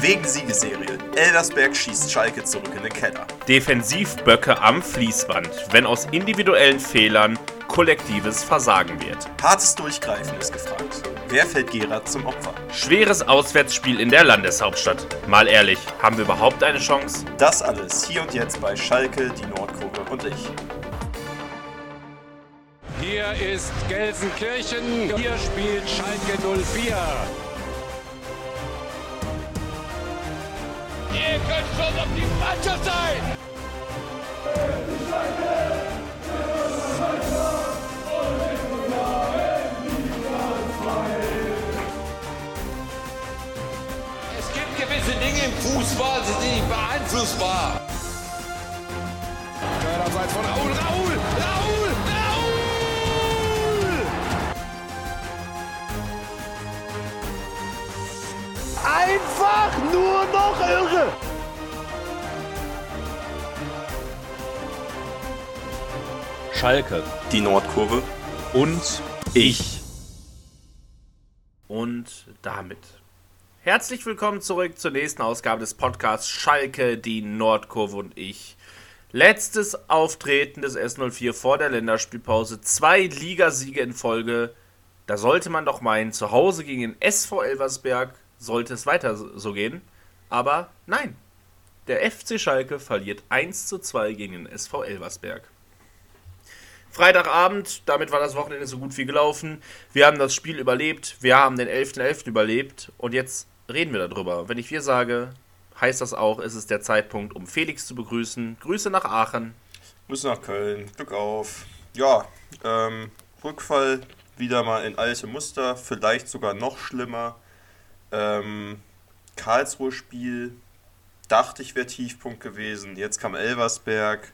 Wegen Siegesserie. Elversberg schießt Schalke zurück in den Keller. Defensivböcke am Fließband, wenn aus individuellen Fehlern kollektives Versagen wird. Hartes Durchgreifen ist gefragt. Wer fällt Gerard zum Opfer? Schweres Auswärtsspiel in der Landeshauptstadt. Mal ehrlich, haben wir überhaupt eine Chance? Das alles hier und jetzt bei Schalke, die Nordkurve und ich. Hier ist Gelsenkirchen. Hier spielt Schalke 04. Ihr könnt schon auf die Mannschaft sein! Es gibt gewisse Dinge im Fußball, die sind nicht beeinflussbar. Körnerseits von. Raul! Raul! Raul! Einfach nur noch irre! Schalke Die Nordkurve. und ich. Und damit. Herzlich willkommen zurück zur nächsten Ausgabe des Podcasts Schalke, die Nordkurve und ich. Letztes Auftreten des S04 vor der Länderspielpause. Zwei Ligasiege in Folge. Da sollte man doch meinen, zu Hause gegen den SV Elversberg sollte es weiter so gehen. Aber nein. Der FC Schalke verliert 1 zu 2 gegen den SV Elversberg. Freitagabend, damit war das Wochenende so gut wie gelaufen. Wir haben das Spiel überlebt, wir haben den 11.11. überlebt und jetzt reden wir darüber. Wenn ich wir sage, heißt das auch, ist es der Zeitpunkt, um Felix zu begrüßen. Grüße nach Aachen. Muss nach Köln. Glück auf. Ja, ähm, Rückfall wieder mal in alte Muster. Vielleicht sogar noch schlimmer. Ähm, Karlsruhe-Spiel. Dachte ich wäre Tiefpunkt gewesen. Jetzt kam Elversberg.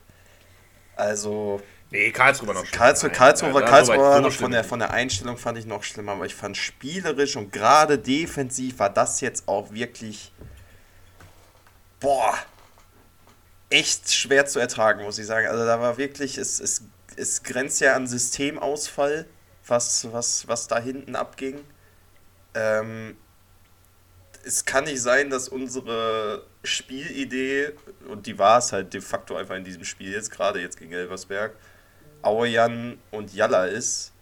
Also, Nee, Karlsruhe war noch schlimmer. Karlsruhe, Karlsruhe, war, Karlsruhe war noch von der, von der Einstellung fand ich noch schlimmer, aber ich fand spielerisch und gerade defensiv war das jetzt auch wirklich, boah, echt schwer zu ertragen, muss ich sagen. Also da war wirklich, es, es, es grenzt ja an Systemausfall, was, was, was da hinten abging. Ähm, es kann nicht sein, dass unsere Spielidee, und die war es halt de facto einfach in diesem Spiel jetzt, gerade jetzt gegen Elversberg, Auerjan und Jalla ist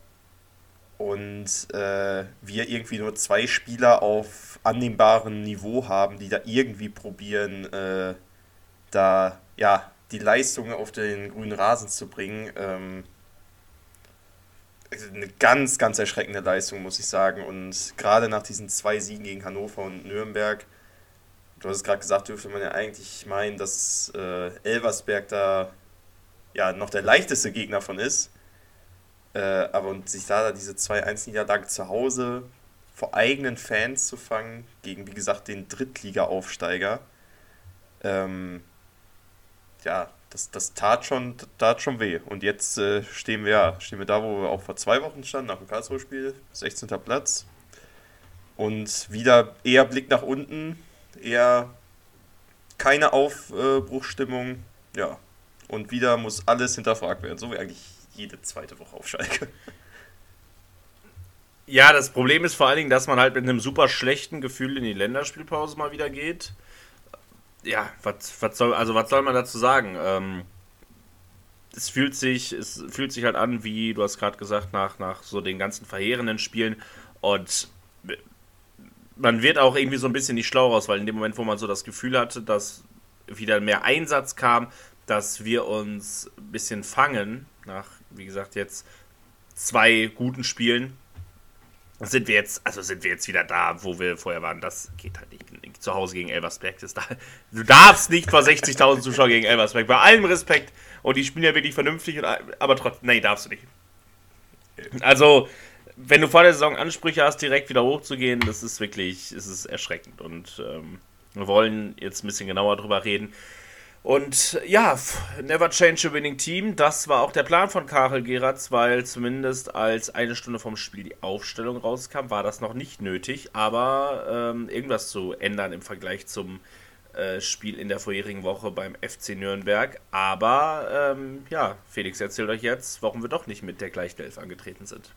und äh, wir irgendwie nur zwei Spieler auf annehmbarem Niveau haben, die da irgendwie probieren, äh, da ja die Leistung auf den grünen Rasen zu bringen. Ähm, eine ganz, ganz erschreckende Leistung, muss ich sagen. Und gerade nach diesen zwei Siegen gegen Hannover und Nürnberg, du hast es gerade gesagt, dürfte man ja eigentlich meinen, dass äh, Elversberg da ja noch der leichteste Gegner von ist. Äh, aber und sich da diese 2-1-Niederlage zu Hause vor eigenen Fans zu fangen, gegen wie gesagt den Drittliga-Aufsteiger, ähm, ja, das, das tat schon, tat schon weh. Und jetzt äh, stehen wir stehen wir da, wo wir auch vor zwei Wochen standen, nach dem Karlsruhe-Spiel, 16. Platz. Und wieder eher Blick nach unten, eher keine Aufbruchstimmung, ja. Und wieder muss alles hinterfragt werden, so wie eigentlich jede zweite Woche auf Schalke. Ja, das Problem ist vor allen Dingen, dass man halt mit einem super schlechten Gefühl in die Länderspielpause mal wieder geht. Ja, was, was soll, also was soll man dazu sagen? Ähm, es fühlt sich, es fühlt sich halt an, wie du hast gerade gesagt, nach, nach so den ganzen verheerenden Spielen und man wird auch irgendwie so ein bisschen nicht schlau raus, weil in dem Moment, wo man so das Gefühl hatte, dass wieder mehr Einsatz kam, dass wir uns ein bisschen fangen, nach, wie gesagt, jetzt zwei guten Spielen, sind wir jetzt, also sind wir jetzt wieder da, wo wir vorher waren. Das geht halt nicht. Zu Hause gegen Elversberg. Du darfst nicht vor 60.000 Zuschauern gegen Elversberg. Bei allem Respekt. Und die spielen ja wirklich vernünftig. Und, aber trotzdem, nee, darfst du nicht. Also, wenn du vor der Saison Ansprüche hast, direkt wieder hochzugehen, das ist wirklich, es ist erschreckend. Und ähm, wir wollen jetzt ein bisschen genauer drüber reden. Und ja, Never Change a Winning Team, das war auch der Plan von Karel Geratz, weil zumindest als eine Stunde vom Spiel die Aufstellung rauskam, war das noch nicht nötig, aber ähm, irgendwas zu ändern im Vergleich zum äh, Spiel in der vorherigen Woche beim FC Nürnberg. Aber ähm, ja, Felix erzählt euch jetzt, warum wir doch nicht mit der gleichen Elf angetreten sind.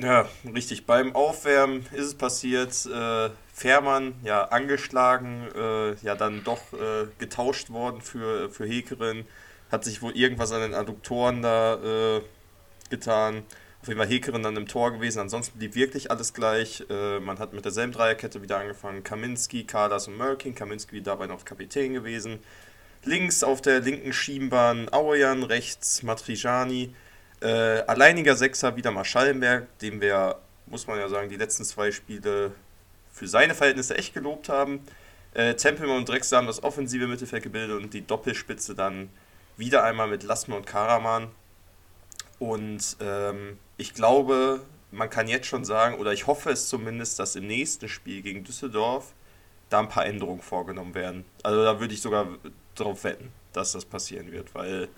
Ja, richtig. Beim Aufwärmen ist es passiert. Äh, Fährmann, ja, angeschlagen, äh, ja, dann doch äh, getauscht worden für, für Hekerin. Hat sich wohl irgendwas an den Adduktoren da äh, getan. Auf jeden Fall Hekerin dann im Tor gewesen. Ansonsten blieb wirklich alles gleich. Äh, man hat mit derselben Dreierkette wieder angefangen. Kaminski, Kadas und Merkin. Kaminski dabei noch Kapitän gewesen. Links auf der linken Schienbahn Auejan, rechts Matrijani. Äh, alleiniger Sechser wieder mal Schallenberg, dem wir, muss man ja sagen, die letzten zwei Spiele für seine Verhältnisse echt gelobt haben. Äh, Tempelmann und Drexler haben das offensive Mittelfeld gebildet und die Doppelspitze dann wieder einmal mit Lassmann und Karaman. Und ähm, ich glaube, man kann jetzt schon sagen, oder ich hoffe es zumindest, dass im nächsten Spiel gegen Düsseldorf da ein paar Änderungen vorgenommen werden. Also da würde ich sogar drauf wetten, dass das passieren wird, weil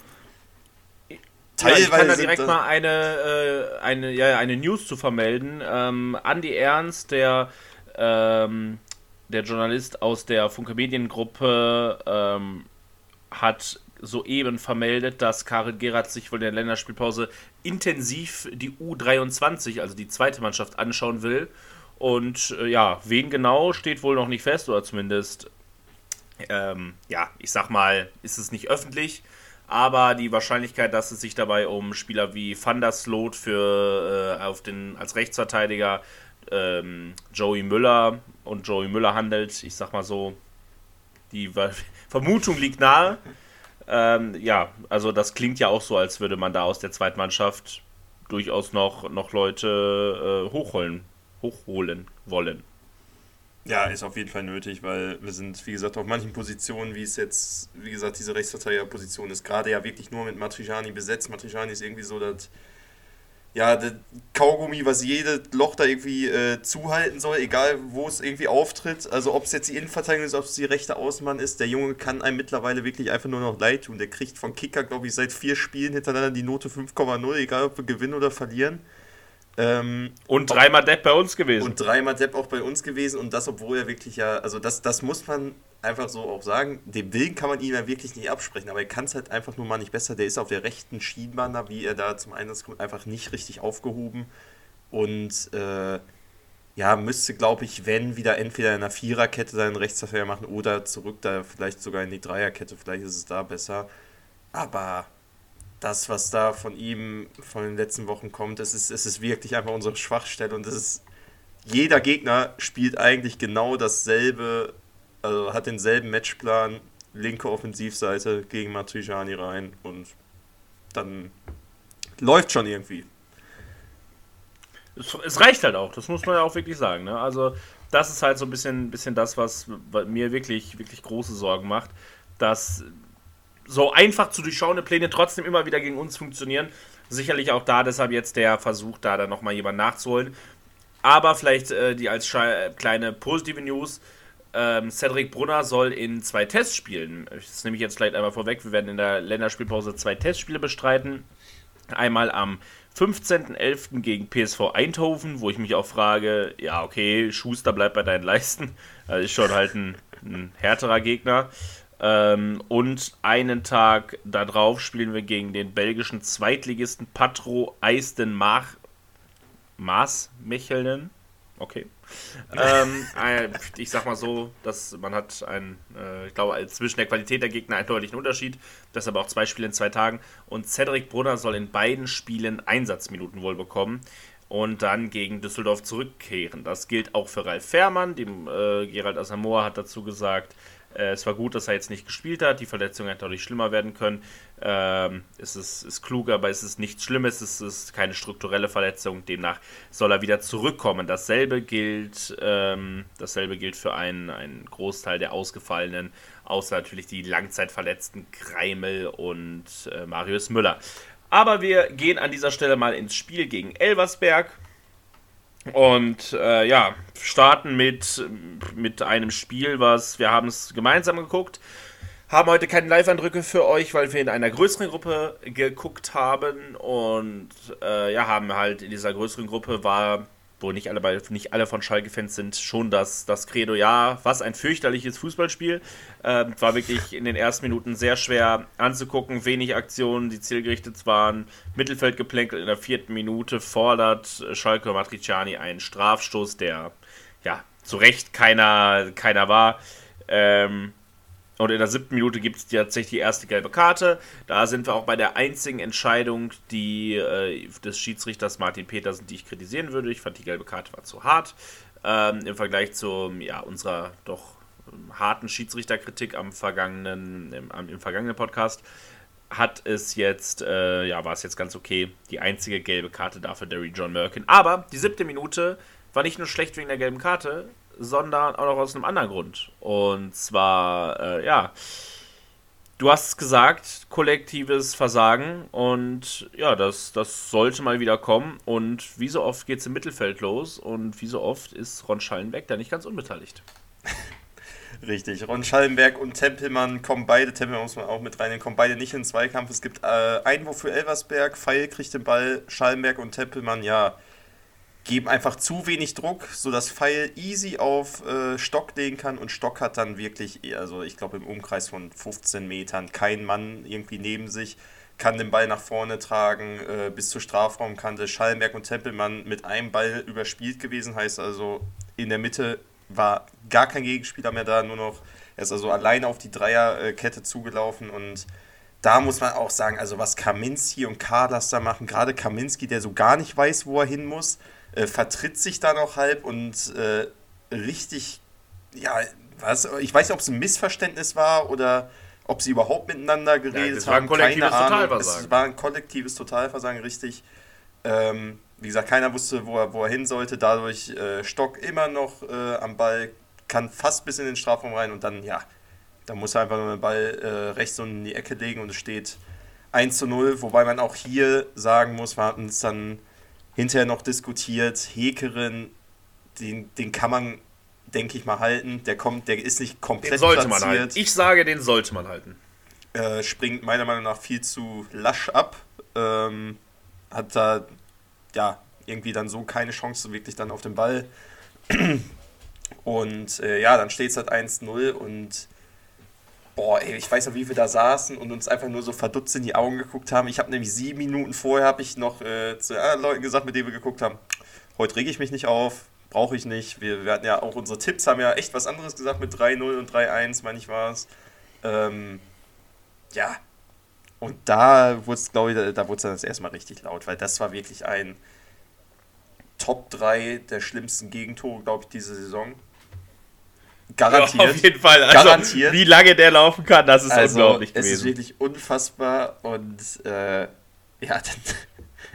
ja, ich kann da direkt mal eine, äh, eine, ja, eine News zu vermelden. Ähm, Andi Ernst, der, ähm, der Journalist aus der Funke Mediengruppe, ähm, hat soeben vermeldet, dass Karel Gerard sich wohl in der Länderspielpause intensiv die U23, also die zweite Mannschaft, anschauen will. Und äh, ja, wen genau steht wohl noch nicht fest, oder zumindest, ähm, ja, ich sag mal, ist es nicht öffentlich aber die Wahrscheinlichkeit, dass es sich dabei um Spieler wie Van der Sloot für äh, auf den als Rechtsverteidiger ähm, Joey Müller und Joey Müller handelt, ich sag mal so, die Vermutung liegt nahe. Ähm, ja, also das klingt ja auch so, als würde man da aus der Zweitmannschaft durchaus noch, noch Leute äh, hochholen, hochholen wollen. Ja, ist auf jeden Fall nötig, weil wir sind, wie gesagt, auf manchen Positionen, wie es jetzt, wie gesagt, diese Rechtsverteidigerposition ist gerade ja wirklich nur mit Matrijani besetzt. Matrijani ist irgendwie so das, ja, das Kaugummi, was jedes Loch da irgendwie äh, zuhalten soll, egal wo es irgendwie auftritt. Also ob es jetzt die Innenverteidigung ist, ob es die rechte Außenmann ist, der Junge kann einem mittlerweile wirklich einfach nur noch leid tun. Der kriegt von Kicker, glaube ich, seit vier Spielen hintereinander die Note 5,0, egal ob wir gewinnen oder verlieren. Ähm, und dreimal Depp bei uns gewesen. Und dreimal Depp auch bei uns gewesen und das, obwohl er wirklich ja, also das, das muss man einfach so auch sagen, den Willen kann man ihm ja wirklich nicht absprechen, aber er kann es halt einfach nur mal nicht besser. Der ist auf der rechten Schienbahn da, wie er da zum Einsatz kommt, einfach nicht richtig aufgehoben und äh, ja, müsste, glaube ich, wenn wieder entweder in einer Viererkette seinen Rechtsverfehler machen oder zurück da vielleicht sogar in die Dreierkette, vielleicht ist es da besser. Aber das, was da von ihm von den letzten Wochen kommt, es ist, es ist wirklich einfach unsere Schwachstelle und es ist, jeder Gegner spielt eigentlich genau dasselbe, also hat denselben Matchplan, linke Offensivseite gegen Matrijani rein und dann läuft schon irgendwie. Es, es, reicht halt auch, das muss man ja auch wirklich sagen. Ne? Also, das ist halt so ein bisschen, bisschen das, was mir wirklich, wirklich große Sorgen macht, dass so einfach zu durchschauende Pläne trotzdem immer wieder gegen uns funktionieren. Sicherlich auch da, deshalb jetzt der Versuch, da dann nochmal jemand nachzuholen. Aber vielleicht äh, die als kleine positive News. Ähm, Cedric Brunner soll in zwei Tests spielen. Das nehme ich jetzt vielleicht einmal vorweg. Wir werden in der Länderspielpause zwei Testspiele bestreiten. Einmal am 15.11. gegen PSV Eindhoven, wo ich mich auch frage, ja, okay, Schuster bleibt bei deinen Leisten. Das ist schon halt ein, ein härterer Gegner. Ähm, und einen Tag darauf spielen wir gegen den belgischen Zweitligisten Patro Eisten Mach Maasmechelnen. Okay. ähm, ich sag mal so, dass man hat ein, äh, ich glaube, zwischen der Qualität der Gegner einen deutlichen Unterschied. Deshalb auch zwei Spiele in zwei Tagen. Und Cedric Brunner soll in beiden Spielen Einsatzminuten wohl bekommen und dann gegen Düsseldorf zurückkehren. Das gilt auch für Ralf Fährmann. Dem äh, Gerald Asamoah hat dazu gesagt, äh, es war gut, dass er jetzt nicht gespielt hat. Die Verletzung hätte dadurch schlimmer werden können. Ähm, es ist, ist klug, aber es ist nichts Schlimmes. Es ist keine strukturelle Verletzung. Demnach soll er wieder zurückkommen. Dasselbe gilt, ähm, dasselbe gilt für einen, einen Großteil der Ausgefallenen, außer natürlich die Langzeitverletzten Kreimel und äh, Marius Müller. Aber wir gehen an dieser Stelle mal ins Spiel gegen Elversberg. Und äh, ja, starten mit, mit einem Spiel, was wir haben es gemeinsam geguckt. Haben heute keine Live-Eindrücke für euch, weil wir in einer größeren Gruppe geguckt haben. Und äh, ja, haben halt in dieser größeren Gruppe war wo nicht alle, nicht alle von Schalke-Fans sind, schon das, das Credo, ja, was ein fürchterliches Fußballspiel. Ähm, war wirklich in den ersten Minuten sehr schwer anzugucken, wenig Aktionen, die zielgerichtet waren, Mittelfeld geplänkelt in der vierten Minute fordert Schalke Matriciani einen Strafstoß, der ja zu Recht keiner, keiner war. Ähm, und in der siebten Minute gibt es tatsächlich die erste gelbe Karte. Da sind wir auch bei der einzigen Entscheidung die, äh, des Schiedsrichters Martin Petersen, die ich kritisieren würde. Ich fand, die gelbe Karte war zu hart. Ähm, Im Vergleich zu ja, unserer doch ähm, harten Schiedsrichterkritik am vergangenen, im, im vergangenen Podcast hat es jetzt, äh, ja, war es jetzt ganz okay. Die einzige gelbe Karte dafür Derry John Merkin. Aber die siebte Minute war nicht nur schlecht wegen der gelben Karte, sondern auch noch aus einem anderen Grund. Und zwar, äh, ja, du hast gesagt, kollektives Versagen und ja, das, das sollte mal wieder kommen. Und wie so oft geht es im Mittelfeld los und wie so oft ist Ron Schallenberg da nicht ganz unbeteiligt. Richtig, Ron Schallenberg und Tempelmann kommen beide, Tempelmann muss man auch mit reinnehmen, kommen beide nicht in den Zweikampf. Es gibt äh, Einwurf für Elversberg, Pfeil kriegt den Ball, Schallenberg und Tempelmann, ja, geben einfach zu wenig Druck, sodass Pfeil easy auf äh, Stock legen kann und Stock hat dann wirklich, also ich glaube im Umkreis von 15 Metern kein Mann irgendwie neben sich, kann den Ball nach vorne tragen äh, bis zur Strafraumkante. Schallenberg und Tempelmann mit einem Ball überspielt gewesen, heißt also in der Mitte war gar kein Gegenspieler mehr da, nur noch, er ist also alleine auf die Dreierkette zugelaufen und da muss man auch sagen, also was Kaminski und Karlas da machen, gerade Kaminski, der so gar nicht weiß, wo er hin muss, äh, vertritt sich da noch halb und äh, richtig, ja, was, ich weiß nicht, ob es ein Missverständnis war oder ob sie überhaupt miteinander geredet ja, haben. Keine Ahnung. Es war ein kollektives Totalversagen, richtig. Ähm, wie gesagt, keiner wusste, wo er, wo er hin sollte. Dadurch äh, Stock immer noch äh, am Ball, kann fast bis in den Strafraum rein und dann, ja, da muss er einfach nur den Ball äh, rechts und in die Ecke legen und es steht 1 zu 0. Wobei man auch hier sagen muss, wir hatten es dann hinterher noch diskutiert. Hekerin, den, den kann man, denke ich mal, halten. Der kommt, der ist nicht komplett den sollte platziert. Man halten. Ich sage, den sollte man halten. Äh, springt meiner Meinung nach viel zu lasch ab. Ähm, hat da ja irgendwie dann so keine Chance wirklich dann auf den Ball. Und äh, ja, dann steht es halt 1-0 und boah, ey, ich weiß noch, wie wir da saßen und uns einfach nur so verdutzt in die Augen geguckt haben. Ich habe nämlich sieben Minuten vorher, habe ich noch äh, zu anderen Leuten gesagt, mit denen wir geguckt haben, heute rege ich mich nicht auf, brauche ich nicht. Wir, wir, hatten ja auch unsere Tipps, haben ja echt was anderes gesagt mit 3-0 und 3-1, meine ich war es. Ähm, ja, und da wurde es, glaube ich, da, da wurde es dann das erste Mal richtig laut, weil das war wirklich ein Top 3 der schlimmsten Gegentore, glaube ich, diese Saison. Garantiert. Ja, auf jeden Fall. Also, Garantiert. Wie lange der laufen kann, das ist also, unglaublich gewesen. Es ist wirklich unfassbar und äh, ja, dann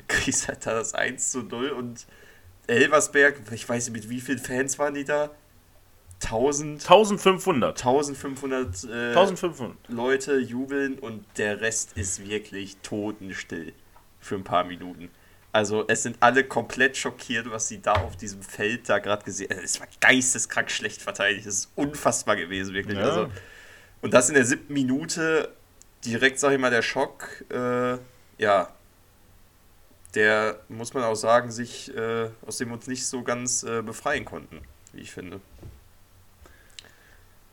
kriegst du halt da das 1 zu 0 und Elversberg, ich weiß nicht, mit wie vielen Fans waren die da? 1000, 1500. 1500, äh, 1500 Leute jubeln und der Rest ist wirklich totenstill für ein paar Minuten. Also es sind alle komplett schockiert, was sie da auf diesem Feld da gerade gesehen haben. Es war geisteskrank schlecht verteidigt. Es ist unfassbar gewesen, wirklich. Ja. Also, und das in der siebten Minute, direkt, sag ich mal, der Schock, äh, ja, der, muss man auch sagen, sich, äh, aus dem wir uns nicht so ganz äh, befreien konnten, wie ich finde.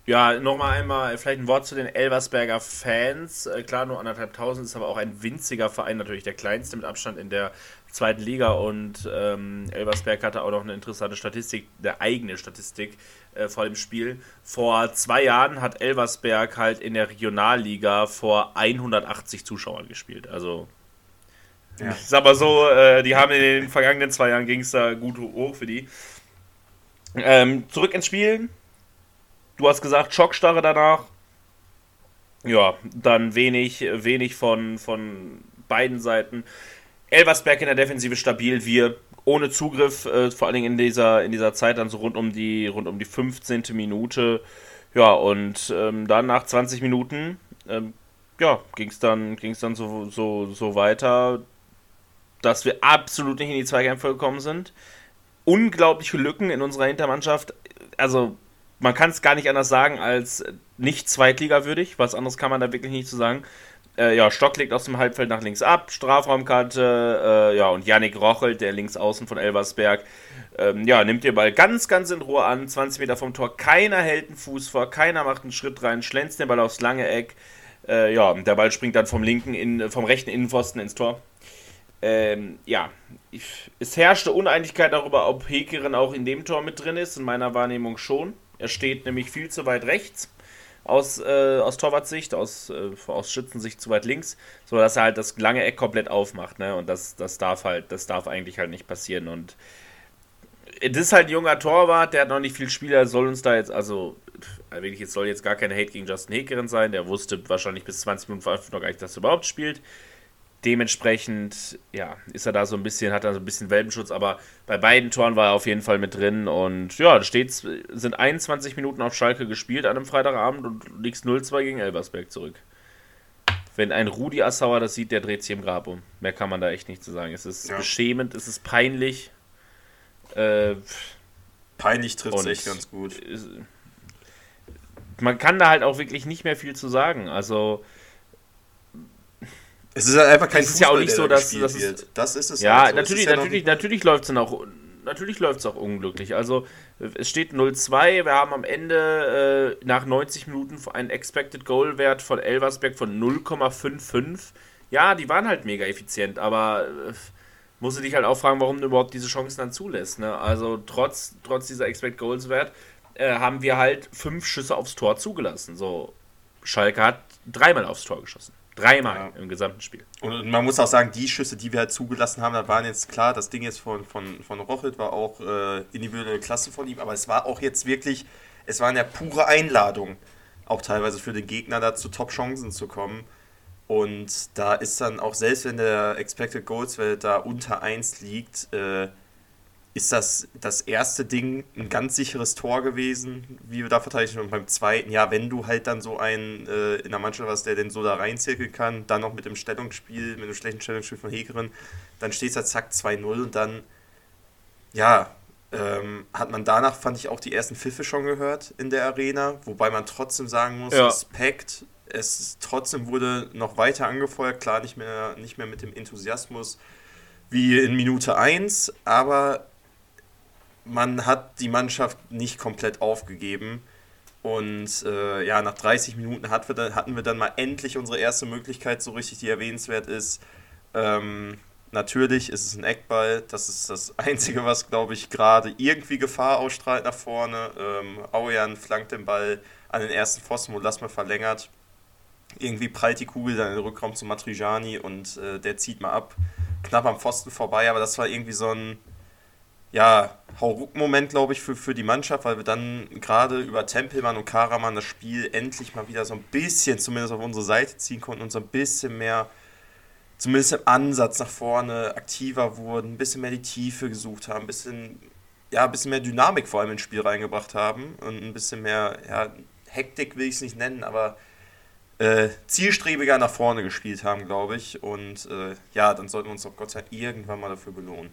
Ja, nochmal einmal vielleicht ein Wort zu den Elversberger Fans. Äh, klar, nur anderthalb tausend ist aber auch ein winziger Verein, natürlich der kleinste mit Abstand in der zweiten Liga. Und ähm, Elversberg hatte auch noch eine interessante Statistik, eine eigene Statistik äh, vor dem Spiel. Vor zwei Jahren hat Elversberg halt in der Regionalliga vor 180 Zuschauern gespielt. Also ja. Ich sag mal so, äh, die haben in den vergangenen zwei Jahren ging es da gut hoch für die. Ähm, zurück ins Spiel. Du hast gesagt, Schockstarre danach. Ja, dann wenig, wenig von, von beiden Seiten. Elversberg in der Defensive stabil, wir ohne Zugriff, äh, vor allen Dingen in dieser, in dieser Zeit dann so rund um die, rund um die 15. Minute. Ja, und ähm, dann nach 20 Minuten ähm, ja, ging es dann, ging's dann so, so, so weiter, dass wir absolut nicht in die Zweikämpfe gekommen sind. Unglaubliche Lücken in unserer Hintermannschaft. Also man kann es gar nicht anders sagen als nicht zweitligawürdig, was anderes kann man da wirklich nicht zu sagen. Äh, ja, Stock legt aus dem Halbfeld nach links ab, Strafraumkarte, äh, ja, und Yannick Rochelt, der links außen von Elversberg, ähm, ja, nimmt den Ball ganz, ganz in Ruhe an, 20 Meter vom Tor, keiner hält einen Fuß vor, keiner macht einen Schritt rein, schlänzt den Ball aufs lange Eck, äh, ja, der Ball springt dann vom linken, in, vom rechten Innenpfosten ins Tor. Ähm, ja, ich, es herrschte Uneinigkeit darüber, ob Hekeren auch in dem Tor mit drin ist, in meiner Wahrnehmung schon. Er steht nämlich viel zu weit rechts aus, äh, aus Torwartsicht, aus, äh, aus Schützensicht zu weit links, sodass er halt das lange Eck komplett aufmacht, ne? Und das, das darf halt, das darf eigentlich halt nicht passieren. Und das ist halt ein junger Torwart, der hat noch nicht viel Spieler, soll uns da jetzt, also wirklich, jetzt soll jetzt gar keine Hate gegen Justin Hekeren sein, der wusste wahrscheinlich bis 20 Minuten vor noch gar nicht, dass er überhaupt spielt. Dementsprechend, ja, ist er da so ein bisschen, hat er so ein bisschen Welpenschutz, aber bei beiden Toren war er auf jeden Fall mit drin und ja, da steht, sind 21 Minuten auf Schalke gespielt an einem Freitagabend und du liegst 0-2 gegen Elversberg zurück. Wenn ein Rudi Assauer das sieht, der dreht sich im Grab um. Mehr kann man da echt nicht zu sagen. Es ist ja. beschämend, es ist peinlich. Äh, peinlich trifft es echt ganz gut. Man kann da halt auch wirklich nicht mehr viel zu sagen. Also, es ist halt einfach kein es ist Fußball, ja auch nicht so, dass, dass es, das ist es. Ja, halt so. natürlich, ja natürlich, natürlich läuft es dann auch. Natürlich läuft es auch unglücklich. Also es steht 0-2. Wir haben am Ende äh, nach 90 Minuten einen Expected Goal Wert von Elversberg von 0,55. Ja, die waren halt mega effizient, aber äh, musst du dich halt auch fragen, warum du überhaupt diese Chancen dann zulässt. Ne? Also trotz, trotz dieser Expected Goals Wert äh, haben wir halt fünf Schüsse aufs Tor zugelassen. So, Schalke hat dreimal aufs Tor geschossen. Dreimal ja. im gesamten Spiel. Und man muss auch sagen, die Schüsse, die wir halt zugelassen haben, da waren jetzt klar, das Ding jetzt von, von, von Rochelt war auch äh, individuelle Klasse von ihm, aber es war auch jetzt wirklich, es waren ja pure Einladungen, auch teilweise für den Gegner da zu Top-Chancen zu kommen. Und da ist dann auch, selbst wenn der Expected Goals Welt da unter 1 liegt, äh, ist das das erste Ding ein ganz sicheres Tor gewesen, wie wir da verteidigt haben. Und beim zweiten, ja, wenn du halt dann so einen äh, in der Mannschaft hast, der den so da reinzirkeln kann, dann noch mit dem Stellungsspiel, mit dem schlechten Stellungsspiel von Hegeren, dann steht es halt zack 2-0 und dann, ja, ähm, hat man danach, fand ich, auch die ersten Pfiffe schon gehört in der Arena, wobei man trotzdem sagen muss, ja. Respekt, es trotzdem wurde noch weiter angefeuert, klar nicht mehr, nicht mehr mit dem Enthusiasmus wie in Minute 1, aber man hat die Mannschaft nicht komplett aufgegeben. Und äh, ja, nach 30 Minuten hat wir dann, hatten wir dann mal endlich unsere erste Möglichkeit, so richtig, die erwähnenswert ist. Ähm, natürlich ist es ein Eckball. Das ist das Einzige, was, glaube ich, gerade irgendwie Gefahr ausstrahlt nach vorne. Ähm, Aujan flankt den Ball an den ersten Pfosten, wo Lassmer verlängert. Irgendwie prallt die Kugel dann in den Rückraum zu Matrijani und äh, der zieht mal ab. Knapp am Pfosten vorbei, aber das war irgendwie so ein ja, Hauruck-Moment, glaube ich, für, für die Mannschaft, weil wir dann gerade über Tempelmann und Karaman das Spiel endlich mal wieder so ein bisschen zumindest auf unsere Seite ziehen konnten und so ein bisschen mehr, zumindest im Ansatz nach vorne aktiver wurden, ein bisschen mehr die Tiefe gesucht haben, ein bisschen, ja, ein bisschen mehr Dynamik vor allem ins Spiel reingebracht haben und ein bisschen mehr, ja, Hektik will ich es nicht nennen, aber äh, zielstrebiger nach vorne gespielt haben, glaube ich. Und äh, ja, dann sollten wir uns doch Gott sei Dank irgendwann mal dafür belohnen.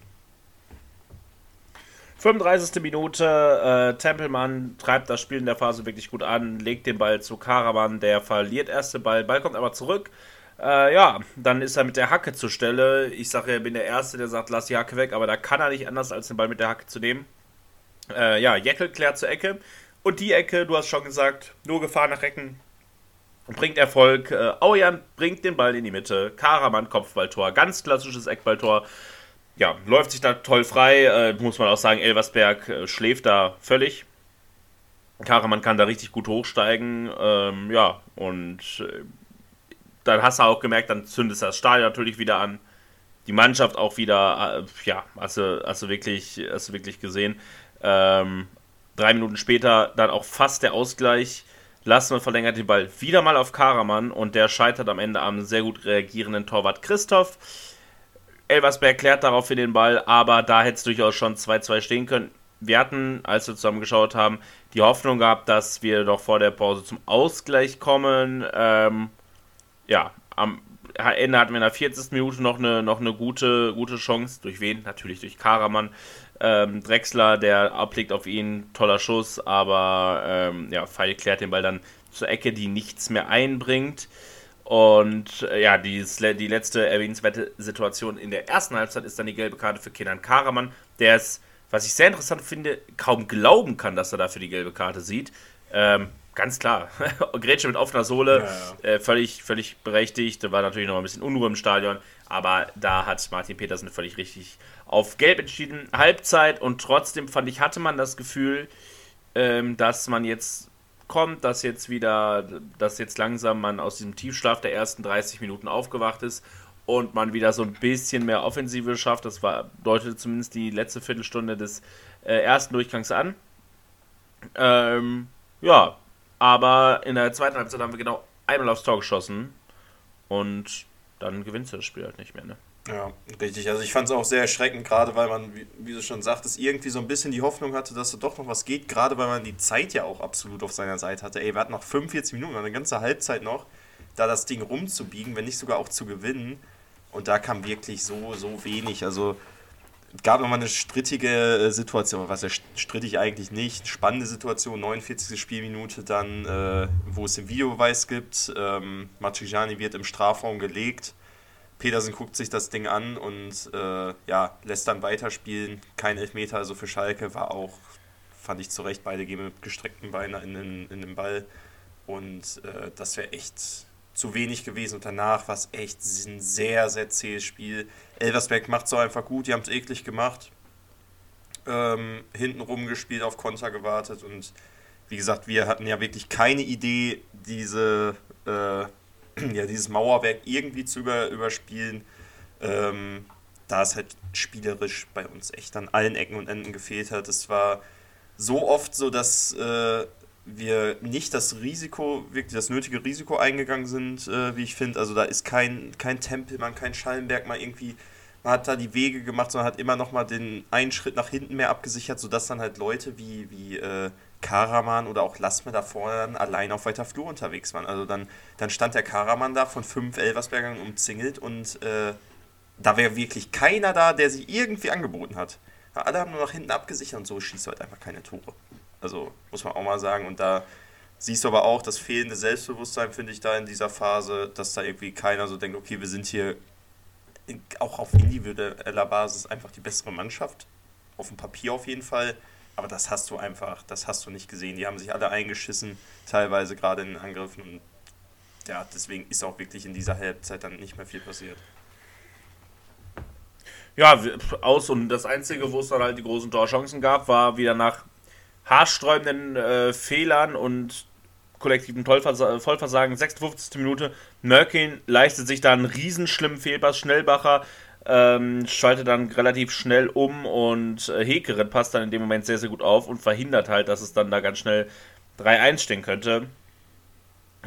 35. Minute, äh, Tempelmann treibt das Spiel in der Phase wirklich gut an, legt den Ball zu Karaman, der verliert erste Ball, Ball kommt aber zurück. Äh, ja, dann ist er mit der Hacke zur Stelle. Ich sage, er bin der Erste, der sagt, lass die Hacke weg, aber da kann er nicht anders, als den Ball mit der Hacke zu nehmen. Äh, ja, Jeckel klärt zur Ecke. Und die Ecke, du hast schon gesagt, nur Gefahr nach Ecken. Bringt Erfolg. Äh, Aujan bringt den Ball in die Mitte. Karaman Kopfballtor. Ganz klassisches Eckballtor ja, läuft sich da toll frei. Äh, muss man auch sagen, Elversberg äh, schläft da völlig. Karaman kann da richtig gut hochsteigen. Ähm, ja, und äh, dann hast du auch gemerkt, dann zündest du das Stadion natürlich wieder an. Die Mannschaft auch wieder, äh, ja, hast du, hast du, wirklich, hast du wirklich gesehen. Ähm, drei Minuten später dann auch fast der Ausgleich. Lassen verlängert den Ball wieder mal auf Karaman und der scheitert am Ende am sehr gut reagierenden Torwart Christoph. Elversberg klärt daraufhin den Ball, aber da hätte es durchaus schon 2-2 stehen können. Wir hatten, als wir zusammen geschaut haben, die Hoffnung gehabt, dass wir doch vor der Pause zum Ausgleich kommen. Ähm, ja, am Ende hatten wir in der 40. Minute noch eine, noch eine gute, gute Chance. Durch wen? Natürlich durch Karaman. Ähm, Drexler, der ablegt auf ihn, toller Schuss, aber ähm, ja, Feil klärt den Ball dann zur Ecke, die nichts mehr einbringt. Und äh, ja, die, die letzte erwähnenswerte Situation in der ersten Halbzeit ist dann die gelbe Karte für Kenan Karaman, der es, was ich sehr interessant finde, kaum glauben kann, dass er dafür die gelbe Karte sieht. Ähm, ganz klar. Grätsche mit offener Sohle, ja, ja. Äh, völlig, völlig berechtigt. Da war natürlich noch ein bisschen Unruhe im Stadion, aber da hat Martin Petersen völlig richtig auf Gelb entschieden. Halbzeit und trotzdem fand ich, hatte man das Gefühl, ähm, dass man jetzt kommt, dass jetzt wieder, dass jetzt langsam man aus diesem Tiefschlaf der ersten 30 Minuten aufgewacht ist und man wieder so ein bisschen mehr Offensive schafft. Das war, deutete zumindest die letzte Viertelstunde des äh, ersten Durchgangs an. Ähm, ja, aber in der zweiten Halbzeit haben wir genau einmal aufs Tor geschossen und dann gewinnst du das Spiel halt nicht mehr, ne? Ja, richtig. Also ich fand es auch sehr erschreckend, gerade weil man, wie, wie, du schon sagtest, irgendwie so ein bisschen die Hoffnung hatte, dass da doch noch was geht, gerade weil man die Zeit ja auch absolut auf seiner Seite hatte. Ey, wir hatten noch 45 Minuten, eine ganze Halbzeit noch, da das Ding rumzubiegen, wenn nicht sogar auch zu gewinnen. Und da kam wirklich so, so wenig. Also es gab nochmal eine strittige äh, Situation, was ja strittig eigentlich nicht. Spannende Situation, 49. Spielminute dann, äh, wo es den Videobeweis gibt. Ähm, Matriciani wird im Strafraum gelegt Petersen guckt sich das Ding an und äh, ja, lässt dann weiterspielen. Kein Elfmeter, also für Schalke war auch, fand ich zu Recht, beide gehen mit gestreckten Beinen in den, in den Ball. Und äh, das wäre echt zu wenig gewesen. Und danach war es echt ein sehr, sehr zähes Spiel. Elversberg macht es so einfach gut, die haben es eklig gemacht. Ähm, hinten rumgespielt, auf Konter gewartet und wie gesagt, wir hatten ja wirklich keine Idee, diese äh, ja, dieses Mauerwerk irgendwie zu über, überspielen. Ähm, da es halt spielerisch bei uns echt an allen Ecken und Enden gefehlt hat. Es war so oft so, dass äh, wir nicht das Risiko, wirklich das nötige Risiko eingegangen sind, äh, wie ich finde. Also da ist kein, kein Tempelmann, kein Schallenberg mal irgendwie, man hat da die Wege gemacht, sondern hat immer noch mal den einen Schritt nach hinten mehr abgesichert, sodass dann halt Leute wie, wie äh, Karaman oder auch Lassme da vorne allein auf weiter Flur unterwegs waren. Also dann, dann stand der Karaman da von fünf Elversbergern umzingelt und äh, da wäre wirklich keiner da, der sich irgendwie angeboten hat. Alle haben nur nach hinten abgesichert und so schießt du halt einfach keine Tore. Also muss man auch mal sagen. Und da siehst du aber auch das fehlende Selbstbewusstsein, finde ich, da in dieser Phase, dass da irgendwie keiner so denkt, okay, wir sind hier auch auf individueller Basis einfach die bessere Mannschaft. Auf dem Papier auf jeden Fall. Aber das hast du einfach, das hast du nicht gesehen. Die haben sich alle eingeschissen, teilweise gerade in den Angriffen. Und ja, deswegen ist auch wirklich in dieser Halbzeit dann nicht mehr viel passiert. Ja, aus und das Einzige, wo es dann halt die großen Torchancen gab, war wieder nach haarsträubenden äh, Fehlern und kollektiven Vollversagen, 56. Minute. Mörkin leistet sich da einen riesenschlimmen Fehlpass. Schnellbacher ähm, schaltet dann relativ schnell um und äh, Hekeren passt dann in dem Moment sehr, sehr gut auf und verhindert halt, dass es dann da ganz schnell 3-1 stehen könnte.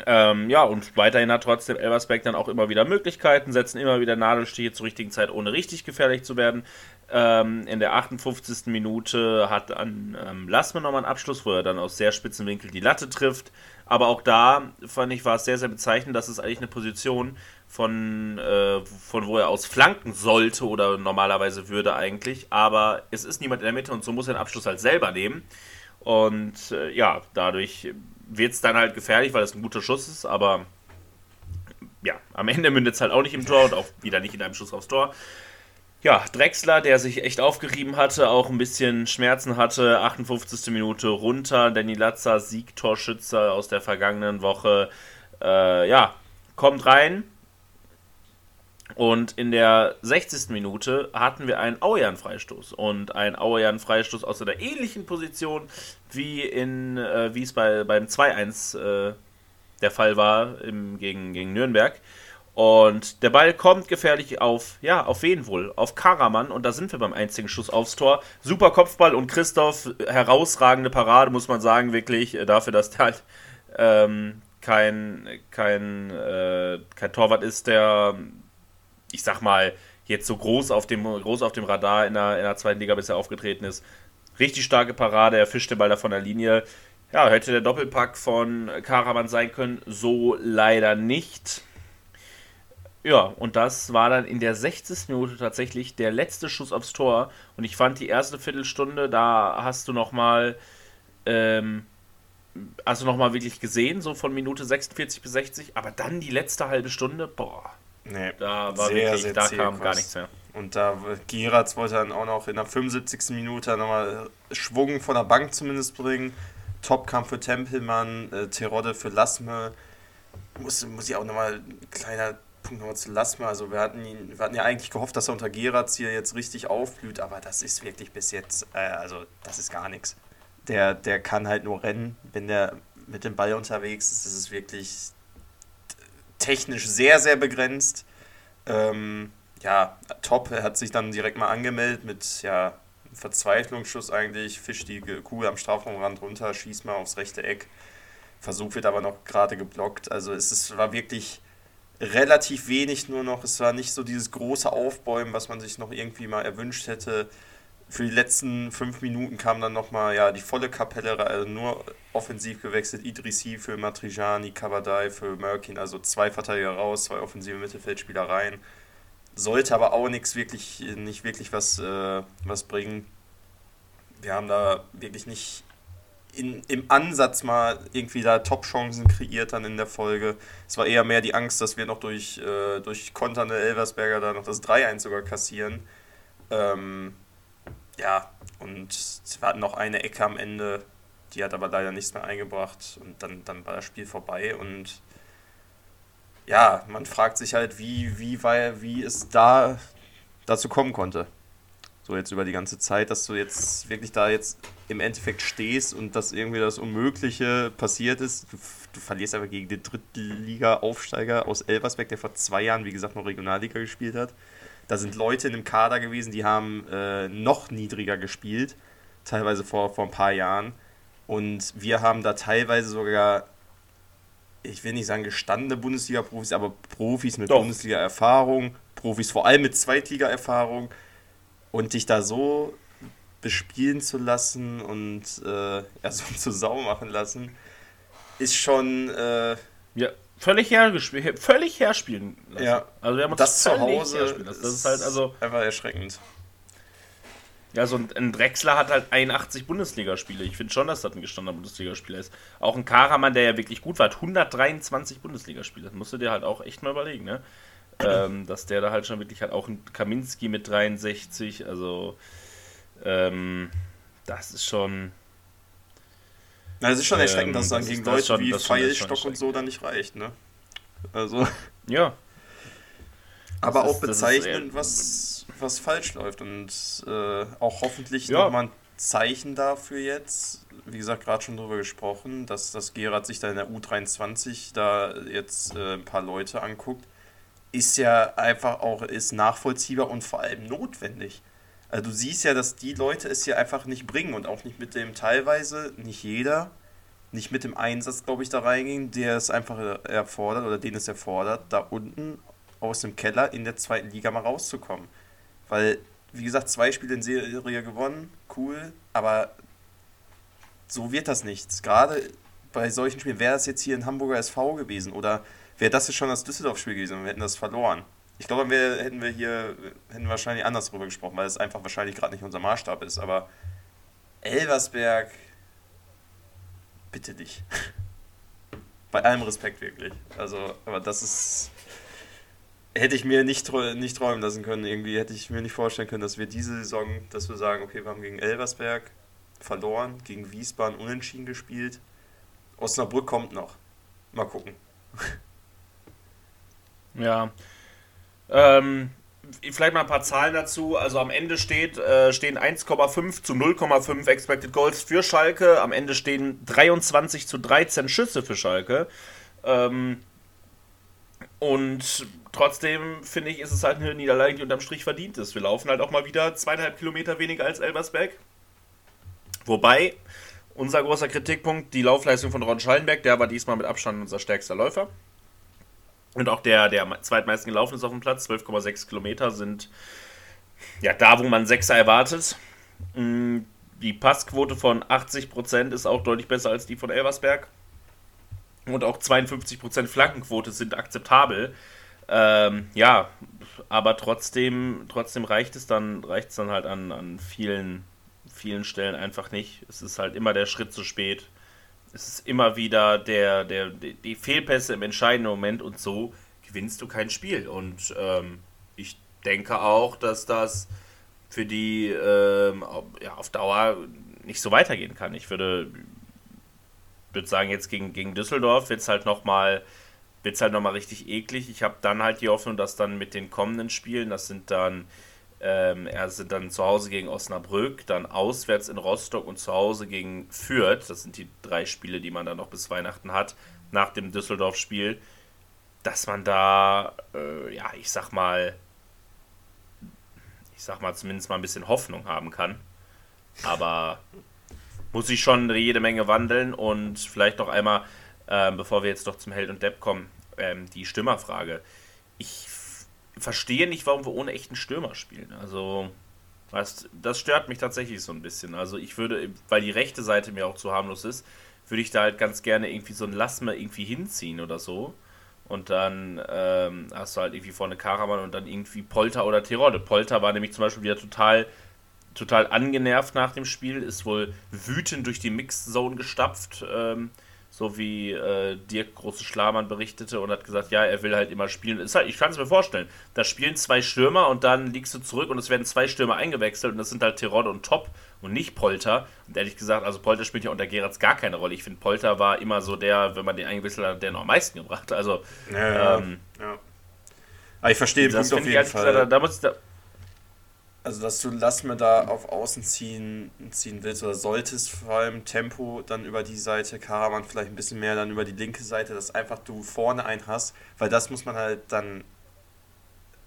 Ähm, ja, und weiterhin hat trotzdem Elversberg dann auch immer wieder Möglichkeiten, setzen immer wieder Nadelstiche zur richtigen Zeit, ohne richtig gefährlich zu werden. Ähm, in der 58. Minute hat dann ähm, Lassmann nochmal einen Abschluss, wo er dann aus sehr spitzen Winkel die Latte trifft. Aber auch da fand ich, war es sehr, sehr bezeichnend, dass es eigentlich eine Position von, äh, von wo er aus flanken sollte oder normalerweise würde eigentlich. Aber es ist niemand in der Mitte und so muss er den Abschluss halt selber nehmen. Und äh, ja, dadurch wird es dann halt gefährlich, weil es ein guter Schuss ist, aber ja, am Ende mündet es halt auch nicht im Tor und auch wieder nicht in einem Schuss aufs Tor. Ja, Drexler, der sich echt aufgerieben hatte, auch ein bisschen Schmerzen hatte, 58. Minute runter. Danny Latzer, Siegtorschützer aus der vergangenen Woche, äh, ja, kommt rein, und in der 60. Minute hatten wir einen Auejan-Freistoß. Und ein Auejan-Freistoß aus einer ähnlichen Position, wie, in, äh, wie es bei, beim 2-1 äh, der Fall war im, gegen, gegen Nürnberg. Und der Ball kommt gefährlich auf, ja, auf wen wohl? Auf Karaman. Und da sind wir beim einzigen Schuss aufs Tor. Super Kopfball und Christoph, herausragende Parade, muss man sagen, wirklich, äh, dafür, dass der halt ähm, kein, kein, äh, kein Torwart ist, der ich sag mal, jetzt so groß auf dem, groß auf dem Radar in der, in der zweiten Liga bisher aufgetreten ist. Richtig starke Parade, er fischt den Ball da von der Linie. Ja, hätte der Doppelpack von Karaman sein können, so leider nicht. Ja, und das war dann in der 60. Minute tatsächlich der letzte Schuss aufs Tor. Und ich fand die erste Viertelstunde, da hast du nochmal ähm, hast du nochmal wirklich gesehen, so von Minute 46 bis 60, aber dann die letzte halbe Stunde, boah. Nee, da war sehr, wirklich, sehr da kam gar nichts mehr. Und da Geratz wollte dann auch noch in der 75. Minute nochmal Schwung von der Bank zumindest bringen. Topkampf für Tempelmann, äh, Terodde für Lassme. Muss, muss ich auch nochmal ein kleiner Punkt nochmal zu Lassme. Also wir hatten, ihn, wir hatten ja eigentlich gehofft, dass er unter Geratz hier jetzt richtig aufblüht, aber das ist wirklich bis jetzt, äh, also das ist gar nichts. Der, der kann halt nur rennen, wenn der mit dem Ball unterwegs ist. Das ist wirklich technisch sehr, sehr begrenzt. Ähm, ja, top. Er hat sich dann direkt mal angemeldet mit ja, Verzweiflungsschuss eigentlich. Fischt die Kugel am Strafraumrand runter, schießt mal aufs rechte Eck. Versuch wird aber noch gerade geblockt. Also es ist, war wirklich relativ wenig nur noch. Es war nicht so dieses große Aufbäumen, was man sich noch irgendwie mal erwünscht hätte. Für die letzten fünf Minuten kam dann nochmal ja, die volle Kapelle, also nur offensiv gewechselt. Idrissi für Matrijani, Kabadai für Merkin, also zwei Verteidiger raus, zwei offensive Mittelfeldspieler rein. Sollte aber auch nichts wirklich, nicht wirklich was, äh, was bringen. Wir haben da wirklich nicht in, im Ansatz mal irgendwie da Top-Chancen kreiert dann in der Folge. Es war eher mehr die Angst, dass wir noch durch, äh, durch konternde Elversberger da noch das 3-1 sogar kassieren. Ähm, ja, und wir hatten noch eine Ecke am Ende, die hat aber leider nichts mehr eingebracht und dann, dann war das Spiel vorbei und ja, man fragt sich halt, wie, wie, weil, wie es da dazu kommen konnte. So jetzt über die ganze Zeit, dass du jetzt wirklich da jetzt im Endeffekt stehst und dass irgendwie das Unmögliche passiert ist. Du, du verlierst aber gegen den Drittliga-Aufsteiger aus Elversberg, der vor zwei Jahren, wie gesagt, noch Regionalliga gespielt hat. Da sind Leute in dem Kader gewesen, die haben äh, noch niedriger gespielt, teilweise vor, vor ein paar Jahren. Und wir haben da teilweise sogar, ich will nicht sagen gestandene Bundesliga-Profis, aber Profis mit. Bundesliga-Erfahrung, Profis vor allem mit Zweitliga-Erfahrung. Und dich da so bespielen zu lassen und äh, ja, so zu Sau machen lassen, ist schon äh, Ja, völlig hergespielt, völlig herspielen lassen. Ja. Also wir haben uns das zu Hause. herspielen lassen. Das ist halt also einfach erschreckend. Ja, so ein, ein Drexler hat halt 81 Bundesligaspiele. Ich finde schon, dass das ein gestandener Bundesligaspieler ist. Auch ein Karaman, der ja wirklich gut war, hat 123 Bundesligaspiele. Das musst du dir halt auch echt mal überlegen, ne? ähm, dass der da halt schon wirklich hat. Auch ein Kaminski mit 63, also ähm, das ist schon. Na, es ist schon Ähm, erschreckend, dass es dann gegen Leute schon- wie Pfeilstock und so dann nicht reicht, ne? Also, Ja. aber ist- auch bezeichnend, was, was falsch läuft und äh, auch hoffentlich Ja. nochmal ein Zeichen dafür jetzt. Wie gesagt, gerade schon drüber gesprochen, dass das Gerard sich da in der U23 da jetzt äh, ein paar Leute anguckt, ist ja einfach auch ist nachvollziehbar und vor allem notwendig. Also du siehst ja, dass die Leute es hier einfach nicht bringen und auch nicht mit dem teilweise, nicht jeder, nicht mit dem Einsatz, glaube ich, da reingehen, der es einfach erfordert oder den es erfordert, da unten aus dem Keller in der zweiten Liga mal rauszukommen. Weil, wie gesagt, zwei Spiele in Serie gewonnen, cool, aber so wird das nichts. Gerade bei solchen Spielen wäre das jetzt hier ein Hamburger SV gewesen oder wäre das jetzt schon das Düsseldorf-Spiel gewesen und wir hätten das verloren. Ich glaube, wär, hätten wir hier hätten wir wahrscheinlich anders drüber gesprochen, weil es einfach wahrscheinlich gerade nicht unser Maßstab ist. Aber Elversberg, bitte dich. Bei allem Respekt wirklich. Also, aber das ist. Hätte ich mir nicht, nicht träumen lassen können. Irgendwie hätte ich mir nicht vorstellen können, dass wir diese Saison, dass wir sagen, okay, wir haben gegen Elversberg verloren, gegen Wiesbaden unentschieden gespielt. Osnabrück kommt noch. Mal gucken. Ja. Ähm, vielleicht mal ein paar Zahlen dazu. Also am Ende steht, äh, stehen 1,5 zu 0,5 Expected Goals für Schalke. Am Ende stehen 23 zu 13 Schüsse für Schalke. Ähm, und trotzdem finde ich, ist es halt eine Niederlage, die unterm Strich verdient ist. Wir laufen halt auch mal wieder zweieinhalb Kilometer weniger als Elversberg. Wobei, unser großer Kritikpunkt, die Laufleistung von Ron Schallenberg, der war diesmal mit Abstand unser stärkster Läufer. Und auch der, der zweitmeisten gelaufen ist auf dem Platz, 12,6 Kilometer, sind ja da, wo man Sechser erwartet. Mm, Die Passquote von 80% ist auch deutlich besser als die von Elversberg. Und auch 52% Flankenquote sind akzeptabel. Ähm, ja, aber trotzdem, trotzdem reicht es dann, reicht dann halt an, an vielen, vielen Stellen einfach nicht. Es ist halt immer der Schritt zu spät. Es ist immer wieder der, der, die Fehlpässe im entscheidenden Moment und so gewinnst du kein Spiel. Und ähm, ich denke auch, dass das für die ähm, ja, auf Dauer nicht so weitergehen kann. Ich würde, würde sagen, jetzt gegen, gegen Düsseldorf wird es halt nochmal halt nochmal richtig eklig. Ich habe dann halt die Hoffnung, dass dann mit den kommenden Spielen, das sind dann ähm, er sind dann zu Hause gegen Osnabrück, dann auswärts in Rostock und zu Hause gegen Fürth. Das sind die drei Spiele, die man dann noch bis Weihnachten hat, nach dem Düsseldorf-Spiel. Dass man da, äh, ja, ich sag mal, ich sag mal, zumindest mal ein bisschen Hoffnung haben kann. Aber muss ich schon jede Menge wandeln und vielleicht noch einmal, äh, bevor wir jetzt doch zum Held und Depp kommen, ähm, die Stürmerfrage. Ich verstehe nicht, warum wir ohne echten Stürmer spielen. Also, weißt, das stört mich tatsächlich so ein bisschen. Also, ich würde, weil die rechte Seite mir auch zu harmlos ist, würde ich da halt ganz gerne irgendwie so ein Lass mal irgendwie hinziehen oder so. Und dann ähm, hast du halt irgendwie vorne Karaman und dann irgendwie Polter oder Tirode. Polter war nämlich zum Beispiel wieder total, total angenervt nach dem Spiel, ist wohl wütend durch die Mixed Zone gestapft. Ähm, so wie äh, Dirk Große Schlamann berichtete und hat gesagt, ja, er will halt immer spielen. Ist halt, ich kann es mir vorstellen. Da spielen zwei Stürmer und dann liegst du zurück und es werden zwei Stürmer eingewechselt und das sind halt Tirode und Top und nicht Polter. Und ehrlich gesagt, also Polter spielt ja unter Geratz gar keine Rolle. Ich finde, Polter war immer so der, wenn man den eingewechselt hat, der noch am meisten gebracht. Also, ja, ähm, ja. Aber ich verstehe den Punkt auf jeden Fall. Gesagt, da, da muss da, also, dass du Lass mir da auf Außen ziehen, ziehen willst oder solltest, vor allem Tempo dann über die Seite, Karaman vielleicht ein bisschen mehr dann über die linke Seite, dass einfach du vorne einen hast, weil das muss man halt dann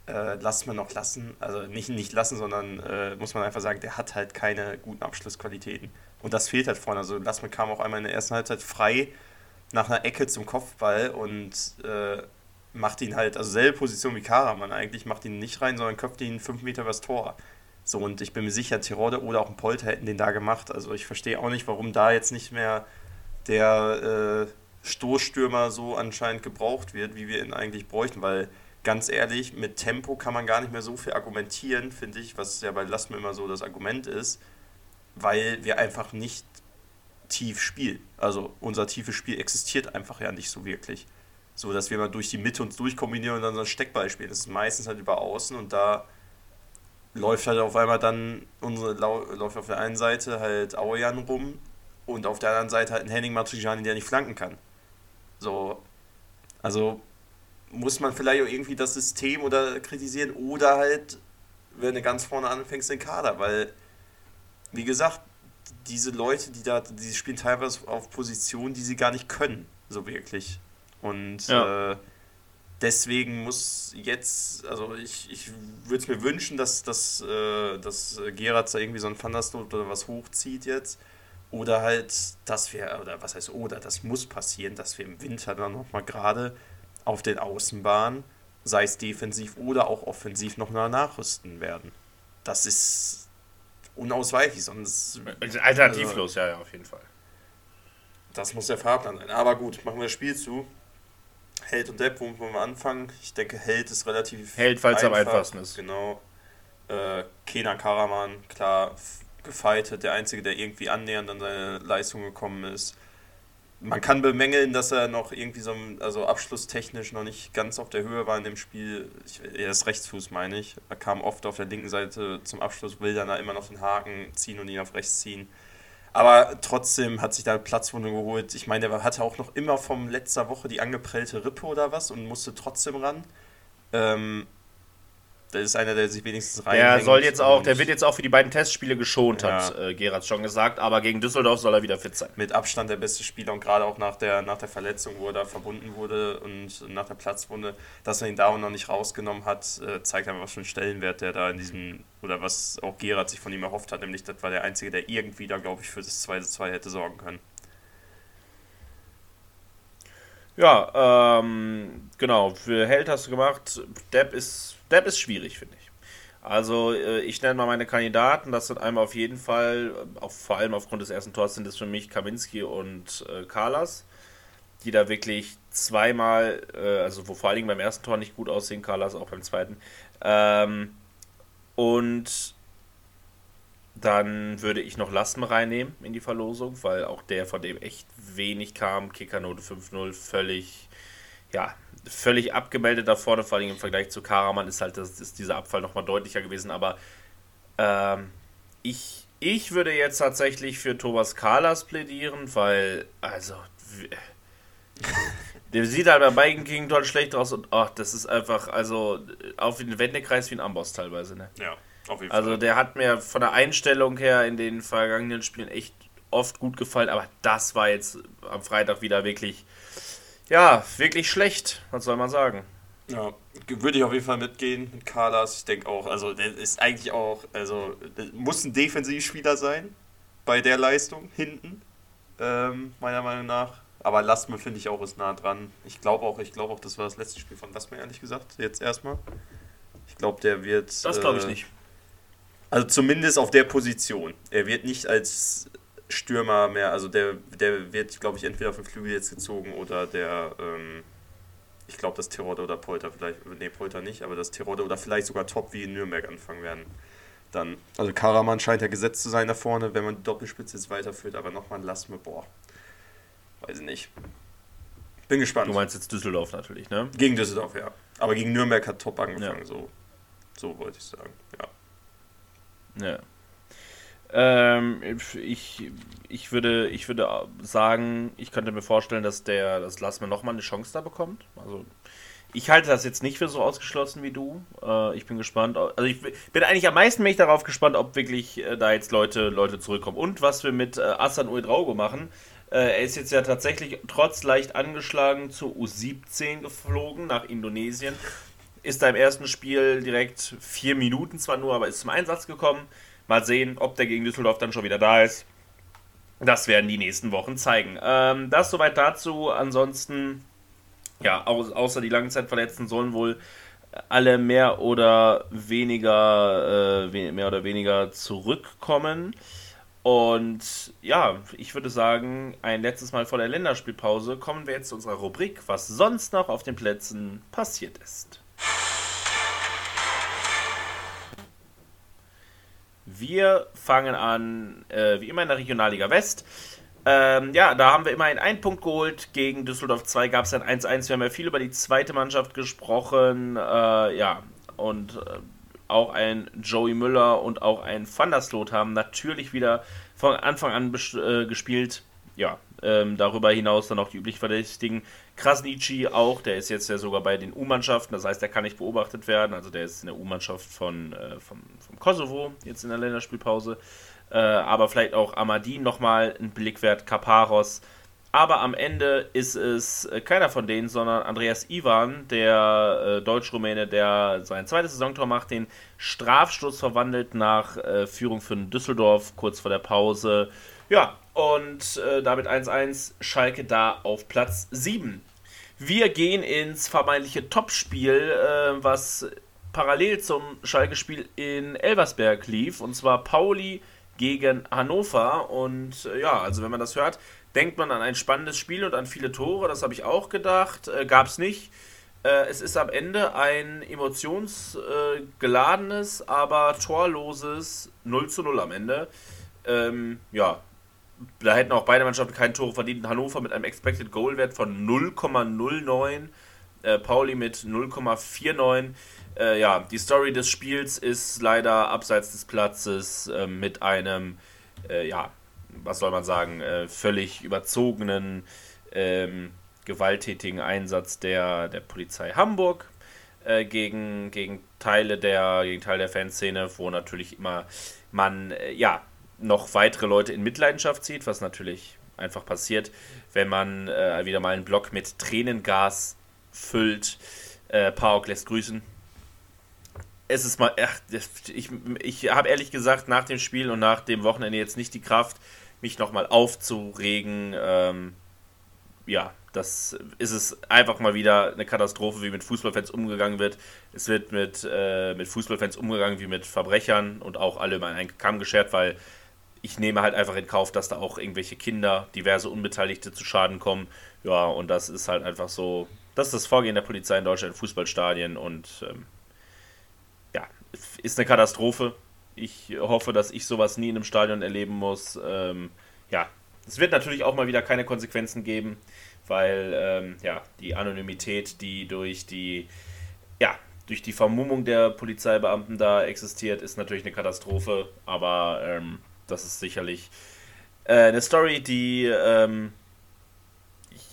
äh, lass mir noch lassen, also nicht nicht lassen, sondern äh, muss man einfach sagen, der hat halt keine guten Abschlussqualitäten. Und das fehlt halt vorne. Also Lassmann kam auch einmal in der ersten Halbzeit frei nach einer Ecke zum Kopfball und äh, macht ihn halt, also selbe Position wie Karaman eigentlich, macht ihn nicht rein, sondern köpft ihn fünf Meter übers Tor. So, und ich bin mir sicher, Tirode oder auch ein Polter hätten den da gemacht. Also ich verstehe auch nicht, warum da jetzt nicht mehr der äh, Stoßstürmer so anscheinend gebraucht wird, wie wir ihn eigentlich bräuchten, weil ganz ehrlich, mit Tempo kann man gar nicht mehr so viel argumentieren, finde ich, was ja bei Lass mir immer so das Argument ist, weil wir einfach nicht tief spielen. Also unser tiefes Spiel existiert einfach ja nicht so wirklich so dass wir mal durch die Mitte uns durchkombinieren und dann so ein Steckball spielen. Das ist meistens halt über außen und da läuft halt auf einmal dann unsere läuft auf der einen Seite halt Auejan rum und auf der anderen Seite halt ein Henning Matriciani, der nicht flanken kann. So, also muss man vielleicht auch irgendwie das System oder kritisieren oder halt, wenn du ganz vorne anfängst, den Kader, weil, wie gesagt, diese Leute, die da, die spielen teilweise auf Positionen, die sie gar nicht können, so wirklich. Und ja. äh, deswegen muss jetzt, also ich, ich würde es mir wünschen, dass, dass, äh, dass Gerard da irgendwie so ein Thunderstorm oder was hochzieht jetzt. Oder halt, dass wir, oder was heißt oder, das muss passieren, dass wir im Winter dann nochmal gerade auf den Außenbahnen, sei es defensiv oder auch offensiv, noch mal nachrüsten werden. Das ist unausweichlich, sonst. Alternativlos, also, ja, ja, auf jeden Fall. Das muss der Fahrplan sein. Aber gut, machen wir das Spiel zu. Held und Depp, wo wir anfangen. Ich denke, Held ist relativ. Held, falls er am einfachsten ist. Genau. Äh, Kenan Karaman, klar, gefeitet, der Einzige, der irgendwie annähernd an seine Leistung gekommen ist. Man kann bemängeln, dass er noch irgendwie so, also abschlusstechnisch noch nicht ganz auf der Höhe war in dem Spiel. Ich, er ist Rechtsfuß, meine ich. Er kam oft auf der linken Seite zum Abschluss, will dann da immer noch den Haken ziehen und ihn auf rechts ziehen. Aber trotzdem hat sich da Platzwunde geholt. Ich meine, der hatte auch noch immer vom letzter Woche die angeprellte Rippe oder was und musste trotzdem ran. Ähm, das ist einer, der sich wenigstens rein. Der soll jetzt auch, der wird jetzt auch für die beiden Testspiele geschont, ja. hat äh, Gerard schon gesagt, aber gegen Düsseldorf soll er wieder fit sein. Mit Abstand der beste Spieler und gerade auch nach der, nach der Verletzung, wo er da verbunden wurde und nach der Platzwunde, dass er ihn da auch noch nicht rausgenommen hat, äh, zeigt einfach schon Stellenwert, der da in diesem, oder was auch Gerard sich von ihm erhofft hat, nämlich das war der Einzige, der irgendwie da, glaube ich, für das 2-2 hätte sorgen können. Ja, ähm, genau, für Held hast du gemacht. Depp ist Depp ist schwierig, finde ich. Also äh, ich nenne mal meine Kandidaten. Das sind einmal auf jeden Fall, auch vor allem aufgrund des ersten Tors sind es für mich Kaminski und äh, Carlas, die da wirklich zweimal, äh, also wo vor allen Dingen beim ersten Tor nicht gut aussehen, Carlas auch beim zweiten. Ähm, und Dann würde ich noch Lassme reinnehmen in die Verlosung, weil auch der, von dem echt wenig kam, Kickernote 5-0, völlig, ja, völlig abgemeldet da vorne, vor allem im Vergleich zu Karaman ist halt das, ist dieser Abfall nochmal deutlicher gewesen, aber ähm, ich, ich würde jetzt tatsächlich für Thomas Kalas plädieren, weil, also, der sieht halt bei beiden Gegentoren schlecht aus und ach, das ist einfach, also, auf den Wendekreis wie ein Amboss teilweise, ne? Ja, auf jeden Also Fall. der hat mir von der Einstellung her in den vergangenen Spielen echt oft gut gefallen, aber das war jetzt am Freitag wieder wirklich, ja, wirklich schlecht. Was soll man sagen? Ja, würde ich auf jeden Fall mitgehen mit Carlas. Ich denke auch, also der ist eigentlich auch, also der muss ein Defensivspieler sein bei der Leistung hinten, ähm, meiner Meinung nach. Aber Lastme finde ich auch ist nah dran. Ich glaube auch, ich glaube auch, das war das letzte Spiel von Lastme, ehrlich gesagt. Jetzt erstmal. Ich glaube, der wird. Das glaube ich äh, nicht. Also zumindest auf der Position. Er wird nicht als Stürmer mehr, also der, der wird, glaube ich, entweder auf den Flügel jetzt gezogen oder der, ähm, ich glaube, dass Terodde oder Polter vielleicht, nee, Polter nicht, aber dass Terodde oder vielleicht sogar Top wie in Nürnberg anfangen werden. Dann, also Karaman scheint ja gesetzt zu sein da vorne, wenn man die Doppelspitze jetzt weiterführt, aber nochmal ein Lassme, boah, weiß ich nicht. Bin gespannt. Du meinst jetzt Düsseldorf natürlich, ne? Gegen Düsseldorf, ja. Aber gegen Nürnberg hat Top angefangen, so, so wollte ich sagen, ja. Ja. Ähm, ich, ich, würde, ich würde sagen, ich könnte mir vorstellen, dass der das Lassmann nochmal eine Chance da bekommt. Also ich halte das jetzt nicht für so ausgeschlossen wie du. Äh, ich bin gespannt. Also ich bin eigentlich am meisten mich darauf gespannt, ob wirklich äh, da jetzt Leute, Leute zurückkommen. Und was wir mit äh, Asan Uedraogo machen. Äh, er ist jetzt ja tatsächlich trotz leicht angeschlagen zur U17 geflogen nach Indonesien. Ist da im ersten Spiel direkt vier Minuten zwar nur, aber ist zum Einsatz gekommen. Mal sehen, ob der gegen Düsseldorf dann schon wieder da ist. Das werden die nächsten Wochen zeigen. Ähm, das soweit dazu. Ansonsten, ja, au außer die Langzeitverletzten sollen wohl alle mehr oder weniger, äh, mehr oder weniger zurückkommen. Und ja, ich würde sagen, ein letztes Mal vor der Länderspielpause kommen wir jetzt zu unserer Rubrik, was sonst noch auf den Plätzen passiert ist. Wir fangen an, äh, wie immer in der Regionalliga West. Ähm, ja, da haben wir immerhin einen Punkt geholt. Gegen Düsseldorf 2 gab es ein 1-1. Wir haben ja viel über die zweite Mannschaft gesprochen. Äh, ja, und äh, auch ein Joey Müller und auch ein Van der Sloot haben natürlich wieder von Anfang an äh, gespielt. Ja, ähm, darüber hinaus dann auch die üblich Verdächtigen. Krasnici auch, der ist jetzt ja sogar bei den U-Mannschaften, das heißt, der kann nicht beobachtet werden. Also der ist in der U-Mannschaft von, äh, vom, vom Kosovo, jetzt in der Länderspielpause. Äh, aber vielleicht auch Amadin nochmal ein Blick wert, Kaparos. Aber am Ende ist es äh, keiner von denen, sondern Andreas Ivan, der äh, Deutsch-Rumäne, der sein zweites Saisontor macht, den Strafstoß verwandelt nach äh, Führung für Düsseldorf kurz vor der Pause. Ja, und äh, damit 1-1 Schalke da auf Platz 7. Wir gehen ins vermeintliche Topspiel, äh, was parallel zum Schalke-Spiel in Elversberg lief, und zwar Pauli gegen Hannover. Und äh, ja, also wenn man das hört, denkt man an ein spannendes Spiel und an viele Tore. Das habe ich auch gedacht. Äh, Gab es nicht. Äh, es ist am Ende ein emotionsgeladenes, aber torloses 0 zu 0 am Ende. Ähm, ja, da hätten auch beide Mannschaften kein Tore verdient. Hannover mit einem Expected Goal Wert von 0,09, äh, Pauli mit 0,49. Äh, ja, die Story des Spiels ist leider abseits des Platzes äh, mit einem, äh, ja, was soll man sagen, äh, völlig überzogenen, ähm, gewalttätigen Einsatz der, der Polizei Hamburg äh, gegen, gegen Teile der, gegen Teil der Fanszene, wo natürlich immer man, ja, noch weitere Leute in Mitleidenschaft zieht, was natürlich einfach passiert, wenn man äh, wieder mal einen Block mit Tränengas füllt. Äh, Paok lässt grüßen. Es ist mal, ach, ich, ich habe ehrlich gesagt nach dem Spiel und nach dem Wochenende jetzt nicht die Kraft, mich nochmal aufzuregen. Ähm, ja, das ist es einfach mal wieder eine Katastrophe, wie mit Fußballfans umgegangen wird. Es wird mit, äh, mit Fußballfans umgegangen wie mit Verbrechern und auch alle über einen Kamm geschert, weil ich nehme halt einfach in Kauf, dass da auch irgendwelche Kinder, diverse Unbeteiligte zu Schaden kommen. Ja, und das ist halt einfach so, das ist das Vorgehen der Polizei in Deutschland in Fußballstadien und ähm, ja, ist eine Katastrophe. Ich hoffe, dass ich sowas nie in einem Stadion erleben muss. Ähm, ja, es wird natürlich auch mal wieder keine Konsequenzen geben, weil ähm, ja, die Anonymität, die durch die, ja, durch die Vermummung der Polizeibeamten da existiert, ist natürlich eine Katastrophe. Aber ähm, das ist sicherlich äh, eine Story, die ähm,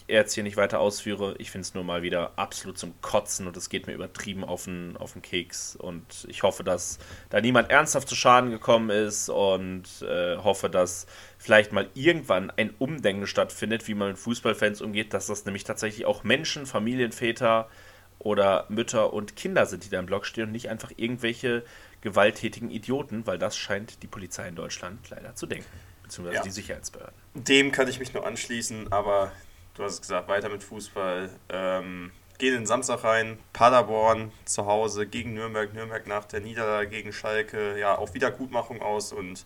jetzt hier nicht weiter ausführe. Ich finde es nur mal wieder absolut zum Kotzen und es geht mir übertrieben auf den, auf den Keks. Und ich hoffe, dass da niemand ernsthaft zu Schaden gekommen ist und äh, hoffe, dass vielleicht mal irgendwann ein Umdenken stattfindet, wie man mit Fußballfans umgeht, dass das nämlich tatsächlich auch Menschen, Familienväter oder Mütter und Kinder sind, die da im Block stehen und nicht einfach irgendwelche gewalttätigen Idioten, weil das scheint die Polizei in Deutschland leider zu denken, beziehungsweise ja. die Sicherheitsbehörden. Dem kann ich mich nur anschließen, aber du hast es gesagt, weiter mit Fußball. Ähm, gehen in Samstag rein, Paderborn zu Hause gegen Nürnberg, Nürnberg nach der Niederlage gegen Schalke, ja, auf Wiedergutmachung aus und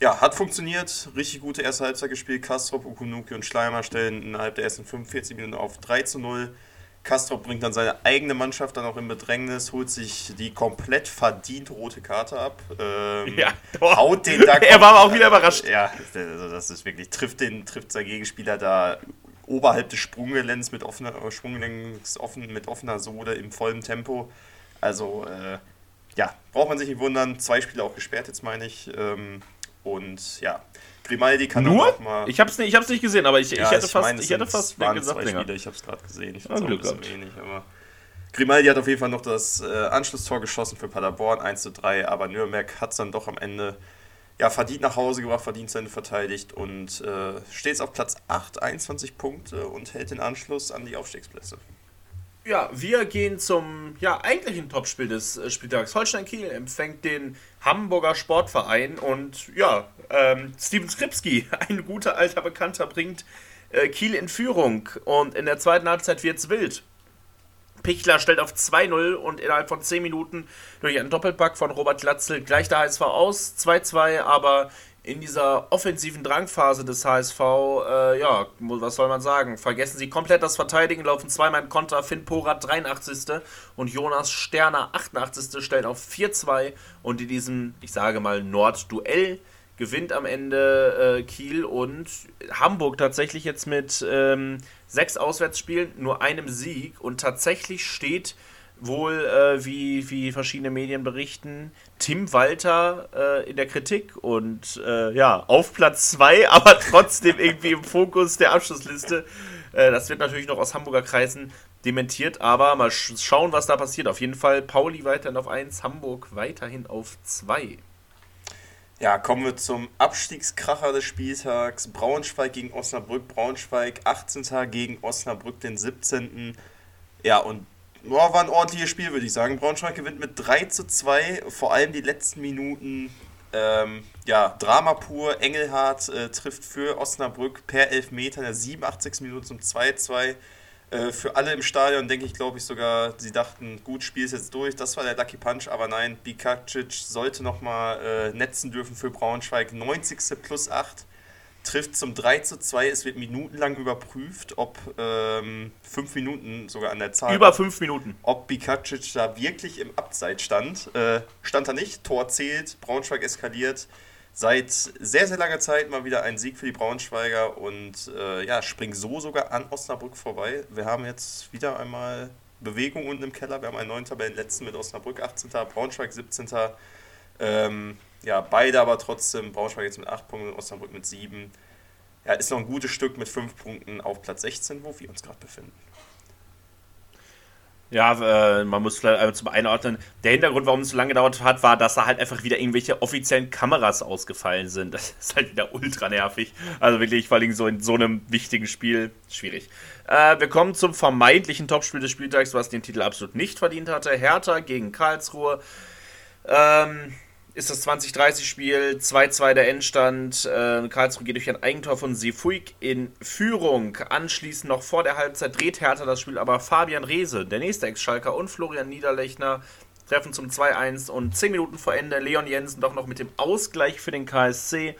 ja, hat funktioniert. Richtig gute erste Halbzeit gespielt. Kastrop, Ukunuki und Schleimer stellen innerhalb der ersten 45 Minuten auf 3 zu 0. Kastrop bringt dann seine eigene Mannschaft dann auch in Bedrängnis, holt sich die komplett verdient rote Karte ab. Ähm, ja, haut den da er war auch wieder überrascht. Ja, also das ist wirklich, trifft, den, trifft sein Gegenspieler da oberhalb des Sprunggelenks mit offener, äh, Sprunggelenks offen, mit offener Sohle im vollen Tempo. Also, äh, ja, braucht man sich nicht wundern. Zwei Spiele auch gesperrt, jetzt meine ich. Ähm, und ja, Grimaldi kann Nur? auch mal. Ich habe es nicht, nicht gesehen, aber ich, ja, ich hätte fast, meine, ich hätte fast waren gesagt, zwei Spiele, ich habe es gerade gesehen. Ich finde es ein bisschen wenig, aber. Grimaldi hat auf jeden Fall noch das äh, Anschlusstor geschossen für Paderborn, 1 zu 3, aber Nürnberg hat es dann doch am Ende ja, verdient nach Hause gebracht, verdient seine verteidigt und äh, steht auf Platz 8, 21 Punkte und hält den Anschluss an die Aufstiegsplätze. Ja, wir gehen zum ja, eigentlichen Topspiel des äh, Spieltags. Holstein Kiel empfängt den Hamburger Sportverein und ja, ähm, Steven Skripski, ein guter alter Bekannter, bringt äh, Kiel in Führung und in der zweiten Halbzeit wird es wild. Pichler stellt auf 2-0 und innerhalb von 10 Minuten durch einen Doppelpack von Robert Glatzel gleicht der HSV aus. 2-2, aber in dieser offensiven Drangphase des HSV, äh, ja, was soll man sagen? Vergessen sie komplett das Verteidigen, laufen zweimal im Konter. Finn Porat 83. und Jonas Sterner 88. stellen auf 4-2 und in diesem, ich sage mal, Nordduell gewinnt am Ende äh, Kiel und Hamburg tatsächlich jetzt mit ähm, sechs Auswärtsspielen, nur einem Sieg und tatsächlich steht wohl, äh, wie, wie verschiedene Medien berichten, Tim Walter äh, in der Kritik und äh, ja, auf Platz zwei, aber trotzdem irgendwie im Fokus der Abschlussliste. Äh, das wird natürlich noch aus Hamburger Kreisen dementiert, aber mal sch schauen, was da passiert. Auf jeden Fall Pauli weiterhin auf 1, Hamburg weiterhin auf 2. Ja, kommen wir zum Abstiegskracher des Spieltags. Braunschweig gegen Osnabrück. Braunschweig 18. gegen Osnabrück den 17. Ja, und oh, war ein ordentliches Spiel, würde ich sagen. Braunschweig gewinnt mit 3 zu 2. Vor allem die letzten Minuten. Ähm, ja, Drama pur. Engelhardt äh, trifft für Osnabrück per Elfmeter in der 87. Minute zum 2-2. Äh, für alle im Stadion denke ich, glaube ich sogar, sie dachten, gut, Spiel ist jetzt durch. Das war der Lucky Punch, aber nein, Bikacic sollte nochmal äh, netzen dürfen für Braunschweig. 90. plus 8 trifft zum 3 zu 2. Es wird minutenlang überprüft, ob ähm, fünf Minuten sogar an der Zahl. Über fünf Minuten. Ob Bikacic da wirklich im Abseits stand. Äh, stand er nicht. Tor zählt, Braunschweig eskaliert seit sehr, sehr langer Zeit mal wieder ein Sieg für die Braunschweiger und äh, ja, springen so sogar an Osnabrück vorbei. Wir haben jetzt wieder einmal Bewegung unten im Keller. Wir haben einen neuen Tabellenletzten mit Osnabrück 18. Braunschweig 17. Ähm, ja, beide aber trotzdem, Braunschweig jetzt mit 8 Punkten Osnabrück mit 7. Ja, ist noch ein gutes Stück mit 5 Punkten auf Platz 16, wo wir uns gerade befinden. Ja, äh, man muss vielleicht zum Einordnen. Der Hintergrund, warum es so lange gedauert hat, war, dass da halt einfach wieder irgendwelche offiziellen Kameras ausgefallen sind. Das ist halt wieder ultra nervig. Also wirklich, vor allem so in so einem wichtigen Spiel, schwierig. Äh, wir kommen zum vermeintlichen Topspiel des Spieltags, was den Titel absolut nicht verdient hatte. Hertha gegen Karlsruhe. Ähm, ist das 2030-Spiel, 2-2 der Endstand. Äh, Karlsruhe geht durch ein Eigentor von Sefuig in Führung. Anschließend noch vor der Halbzeit dreht Hertha das Spiel, aber Fabian Reese, der nächste Ex-Schalker, und Florian Niederlechner treffen zum 2-1 und 10 Minuten vor Ende Leon Jensen doch noch mit dem Ausgleich für den KSC.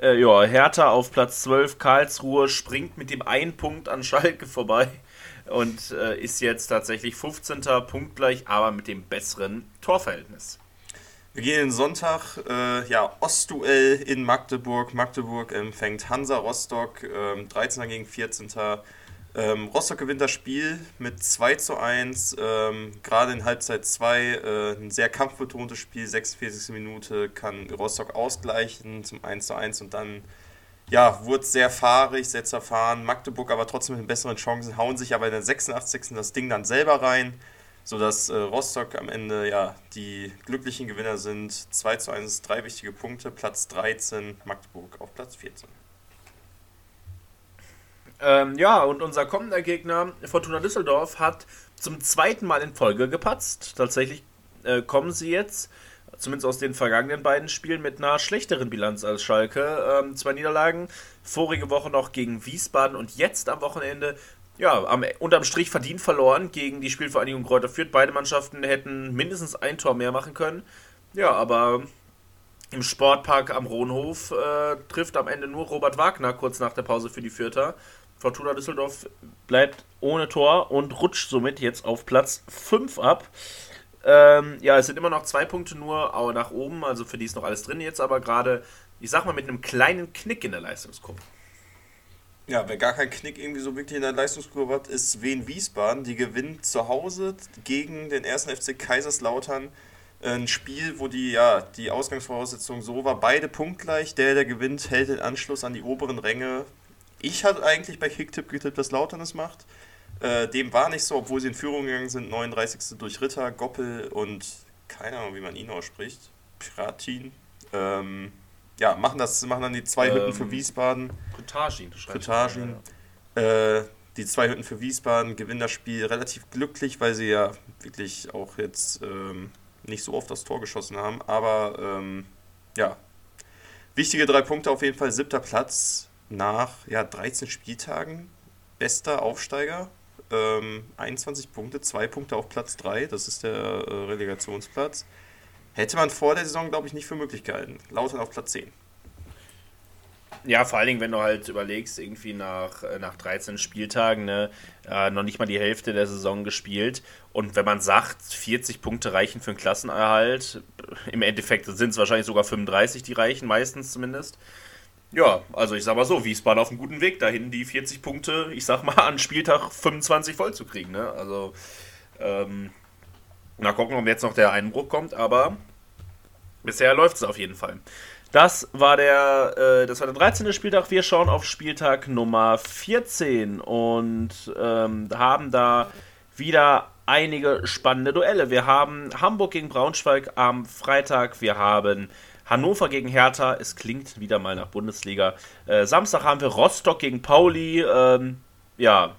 Äh, ja, Hertha auf Platz 12, Karlsruhe springt mit dem einen Punkt an Schalke vorbei und äh, ist jetzt tatsächlich 15. punktgleich, aber mit dem besseren Torverhältnis. Wir gehen den Sonntag, äh, ja, Ostduell in Magdeburg. Magdeburg empfängt Hansa Rostock, ähm, 13. gegen 14. Ähm, Rostock gewinnt das Spiel mit 2 zu 1. Ähm, Gerade in Halbzeit 2 äh, ein sehr kampfbetontes Spiel, 46. Minute kann Rostock ausgleichen zum 1 zu 1 und dann ja, wurde sehr fahrig, sehr zerfahren. Magdeburg aber trotzdem mit besseren Chancen, hauen sich aber in der 86. das Ding dann selber rein, sodass äh, Rostock am Ende ja die glücklichen Gewinner sind. 2 zu 1, drei wichtige Punkte, Platz 13, Magdeburg auf Platz 14. Ähm, ja, und unser kommender Gegner, Fortuna Düsseldorf, hat zum zweiten Mal in Folge gepatzt. Tatsächlich äh, kommen sie jetzt, zumindest aus den vergangenen beiden Spielen, mit einer schlechteren Bilanz als Schalke. Ähm, zwei Niederlagen, vorige Woche noch gegen Wiesbaden und jetzt am Wochenende ja, am, unterm Strich verdient verloren gegen die Spielvereinigung Kräuter Fürth. Beide Mannschaften hätten mindestens ein Tor mehr machen können. Ja, aber im Sportpark am Rohnhof äh, trifft am Ende nur Robert Wagner kurz nach der Pause für die Fürther. Fortuna Düsseldorf bleibt ohne Tor und rutscht somit jetzt auf Platz 5 ab. Ähm, ja, es sind immer noch zwei Punkte nur nach oben, also für die ist noch alles drin jetzt, aber gerade, ich sag mal, mit einem kleinen Knick in der Leistungsgruppe. Ja, wer gar keinen Knick irgendwie so wirklich in der Leistungskurve hat, ist Wien Wiesbaden. Die gewinnt zu Hause gegen den ersten FC Kaiserslautern. Ein Spiel, wo die, ja, die Ausgangsvoraussetzung so war, beide punktgleich. Der, der gewinnt, hält den Anschluss an die oberen Ränge. Ich hatte eigentlich bei Kicktipp getippt, dass Lautern es macht. Äh, dem war nicht so, obwohl sie in Führung gegangen sind. 39. durch Ritter, Goppel und keine Ahnung, wie man ihn ausspricht. Piratin. Ähm, ja, machen das, machen dann die zwei ähm, Hütten für ähm, Wiesbaden. Kutagin, du Kutagin. Ja. Äh, die zwei Hütten für Wiesbaden gewinnen das Spiel relativ glücklich, weil sie ja wirklich auch jetzt ähm, nicht so oft das Tor geschossen haben. Aber ähm, ja, wichtige drei Punkte auf jeden Fall. Siebter Platz nach ja, 13 Spieltagen bester Aufsteiger. Ähm, 21 Punkte, 2 Punkte auf Platz 3, das ist der äh, Relegationsplatz. Hätte man vor der Saison, glaube ich, nicht für möglich gehalten. Lautern auf Platz 10. Ja, vor allen Dingen, wenn du halt überlegst, irgendwie nach, äh, nach 13 Spieltagen, ne, äh, noch nicht mal die Hälfte der Saison gespielt. Und wenn man sagt, 40 Punkte reichen für einen Klassenerhalt, im Endeffekt sind es wahrscheinlich sogar 35, die reichen, meistens zumindest. Ja, also ich sag mal so, Wiesbaden auf einem guten Weg dahin, die 40 Punkte, ich sag mal, an Spieltag 25 voll zu kriegen. Ne? Also, ähm, mal gucken, ob jetzt noch der Einbruch kommt, aber bisher läuft es auf jeden Fall. Das war der, äh, das war der 13. Spieltag. Wir schauen auf Spieltag Nummer 14 und ähm, haben da wieder einige spannende Duelle. Wir haben Hamburg gegen Braunschweig am Freitag. Wir haben Hannover gegen Hertha, es klingt wieder mal nach Bundesliga. Äh, Samstag haben wir Rostock gegen Pauli. Ähm, ja,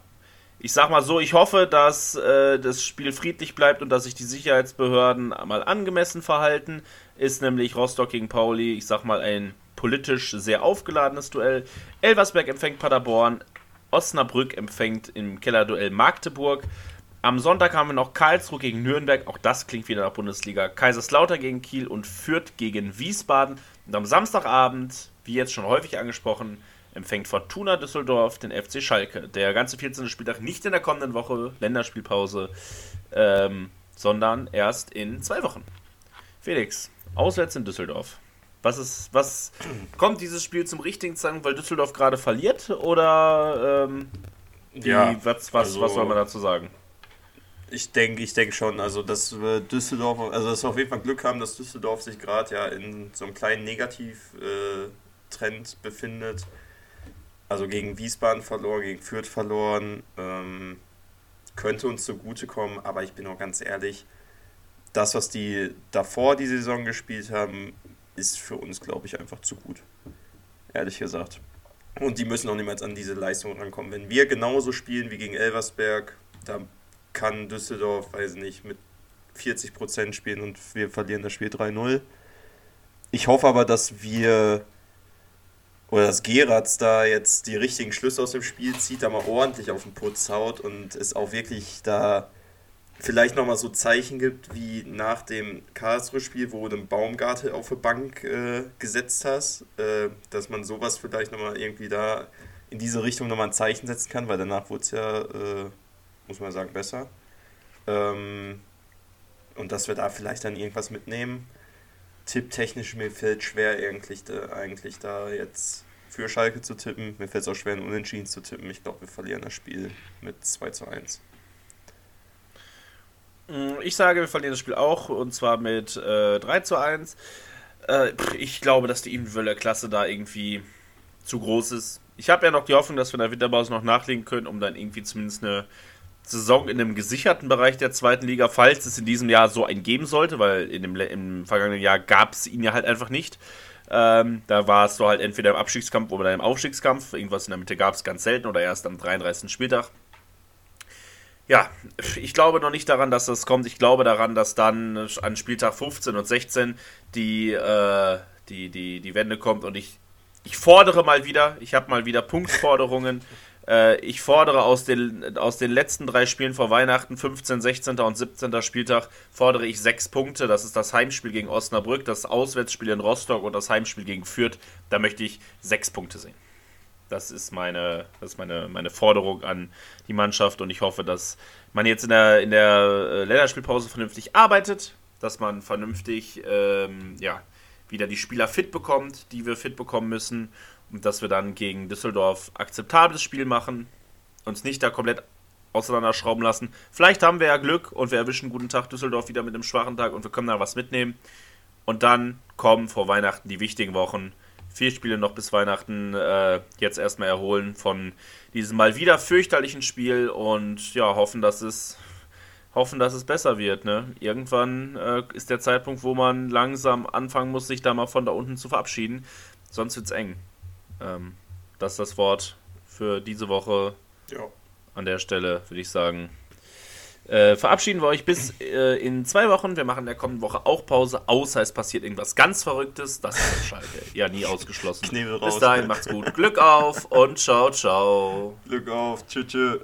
ich sag mal so, ich hoffe, dass äh, das Spiel friedlich bleibt und dass sich die Sicherheitsbehörden mal angemessen verhalten. Ist nämlich Rostock gegen Pauli, ich sag mal, ein politisch sehr aufgeladenes Duell. Elversberg empfängt Paderborn, Osnabrück empfängt im Kellerduell Magdeburg. Am Sonntag haben wir noch Karlsruhe gegen Nürnberg, auch das klingt wieder nach Bundesliga. Kaiserslautern gegen Kiel und Fürth gegen Wiesbaden. Und am Samstagabend, wie jetzt schon häufig angesprochen, empfängt Fortuna Düsseldorf den FC Schalke. Der ganze 14. Spieltag nicht in der kommenden Woche, Länderspielpause, ähm, sondern erst in zwei Wochen. Felix, auswärts in Düsseldorf. Was ist, was kommt dieses Spiel zum richtigen Zeitpunkt, weil Düsseldorf gerade verliert oder ähm, wie, ja, was, was, also, was soll man dazu sagen? Ich denke, ich denke schon, also dass wir Düsseldorf, also dass wir auf jeden Fall Glück haben, dass Düsseldorf sich gerade ja in so einem kleinen Negativtrend äh, befindet. Also gegen Wiesbaden verloren, gegen Fürth verloren, ähm, könnte uns zugutekommen, aber ich bin auch ganz ehrlich, das, was die davor die Saison gespielt haben, ist für uns, glaube ich, einfach zu gut. Ehrlich gesagt. Und die müssen auch niemals an diese Leistung rankommen. Wenn wir genauso spielen wie gegen Elversberg, da kann Düsseldorf, weiß nicht, mit 40% spielen und wir verlieren das Spiel 3-0. Ich hoffe aber, dass wir oder dass Geratz da jetzt die richtigen Schlüsse aus dem Spiel zieht, da mal ordentlich auf den Putz haut und es auch wirklich da vielleicht nochmal so Zeichen gibt, wie nach dem Karlsruhe-Spiel, wo du einen Baumgartel auf die Bank äh, gesetzt hast, äh, dass man sowas vielleicht nochmal irgendwie da in diese Richtung nochmal ein Zeichen setzen kann, weil danach wurde es ja äh, muss man sagen, besser. Ähm, und dass wir da vielleicht dann irgendwas mitnehmen. tipptechnisch mir fällt schwer eigentlich da, eigentlich da jetzt für Schalke zu tippen. Mir fällt es auch schwer, einen Unentschieden zu tippen. Ich glaube, wir verlieren das Spiel mit 2 zu 1. Mm, ich sage, wir verlieren das Spiel auch und zwar mit äh, 3 zu 1. Äh, ich glaube, dass die individuelle Klasse da irgendwie zu groß ist. Ich habe ja noch die Hoffnung, dass wir in der Winterpause noch nachlegen können, um dann irgendwie zumindest eine Saison in einem gesicherten Bereich der zweiten Liga, falls es in diesem Jahr so einen geben sollte, weil in dem, im vergangenen Jahr gab es ihn ja halt einfach nicht. Ähm, da warst du halt entweder im Abstiegskampf oder im Aufstiegskampf. Irgendwas in der Mitte gab es ganz selten oder erst am 33. Spieltag. Ja, ich glaube noch nicht daran, dass das kommt. Ich glaube daran, dass dann an Spieltag 15 und 16 die, äh, die, die, die Wende kommt und ich, ich fordere mal wieder, ich habe mal wieder Punktforderungen. Äh, ich fordere aus den, aus den letzten drei Spielen vor Weihnachten, 15, 16. und 17. Spieltag, fordere ich sechs Punkte. Das ist das Heimspiel gegen Osnabrück, das Auswärtsspiel in Rostock und das Heimspiel gegen Fürth. Da möchte ich sechs Punkte sehen. Das ist meine, das ist meine, meine Forderung an die Mannschaft und ich hoffe, dass man jetzt in der, in der äh, Länderspielpause vernünftig arbeitet, dass man vernünftig ähm, ja, wieder die Spieler fit bekommt, die wir fit bekommen müssen und dass wir dann gegen Düsseldorf akzeptables Spiel machen, uns nicht da komplett auseinanderschrauben lassen. Vielleicht haben wir ja Glück und wir erwischen guten Tag Düsseldorf wieder mit einem schwachen Tag und wir können da was mitnehmen. Und dann kommen vor Weihnachten die wichtigen Wochen. Vier Spiele noch bis Weihnachten. Äh, jetzt erstmal erholen von diesem mal wieder fürchterlichen Spiel und ja, hoffen, dass es hoffen, dass es besser wird. Ne? Irgendwann äh, ist der Zeitpunkt, wo man langsam anfangen muss, sich da mal von da unten zu verabschieden. Sonst wird es eng. Ähm, das ist das Wort für diese Woche. Ja. An der Stelle würde ich sagen, äh, verabschieden wir euch bis äh, in zwei Wochen. Wir machen in der kommenden Woche auch Pause, außer es passiert irgendwas ganz Verrücktes. Das ist Schalke. ja, nie ausgeschlossen. Bis raus. dahin, macht's gut. Glück auf und ciao, ciao. Glück auf. Tschüss. tschüss.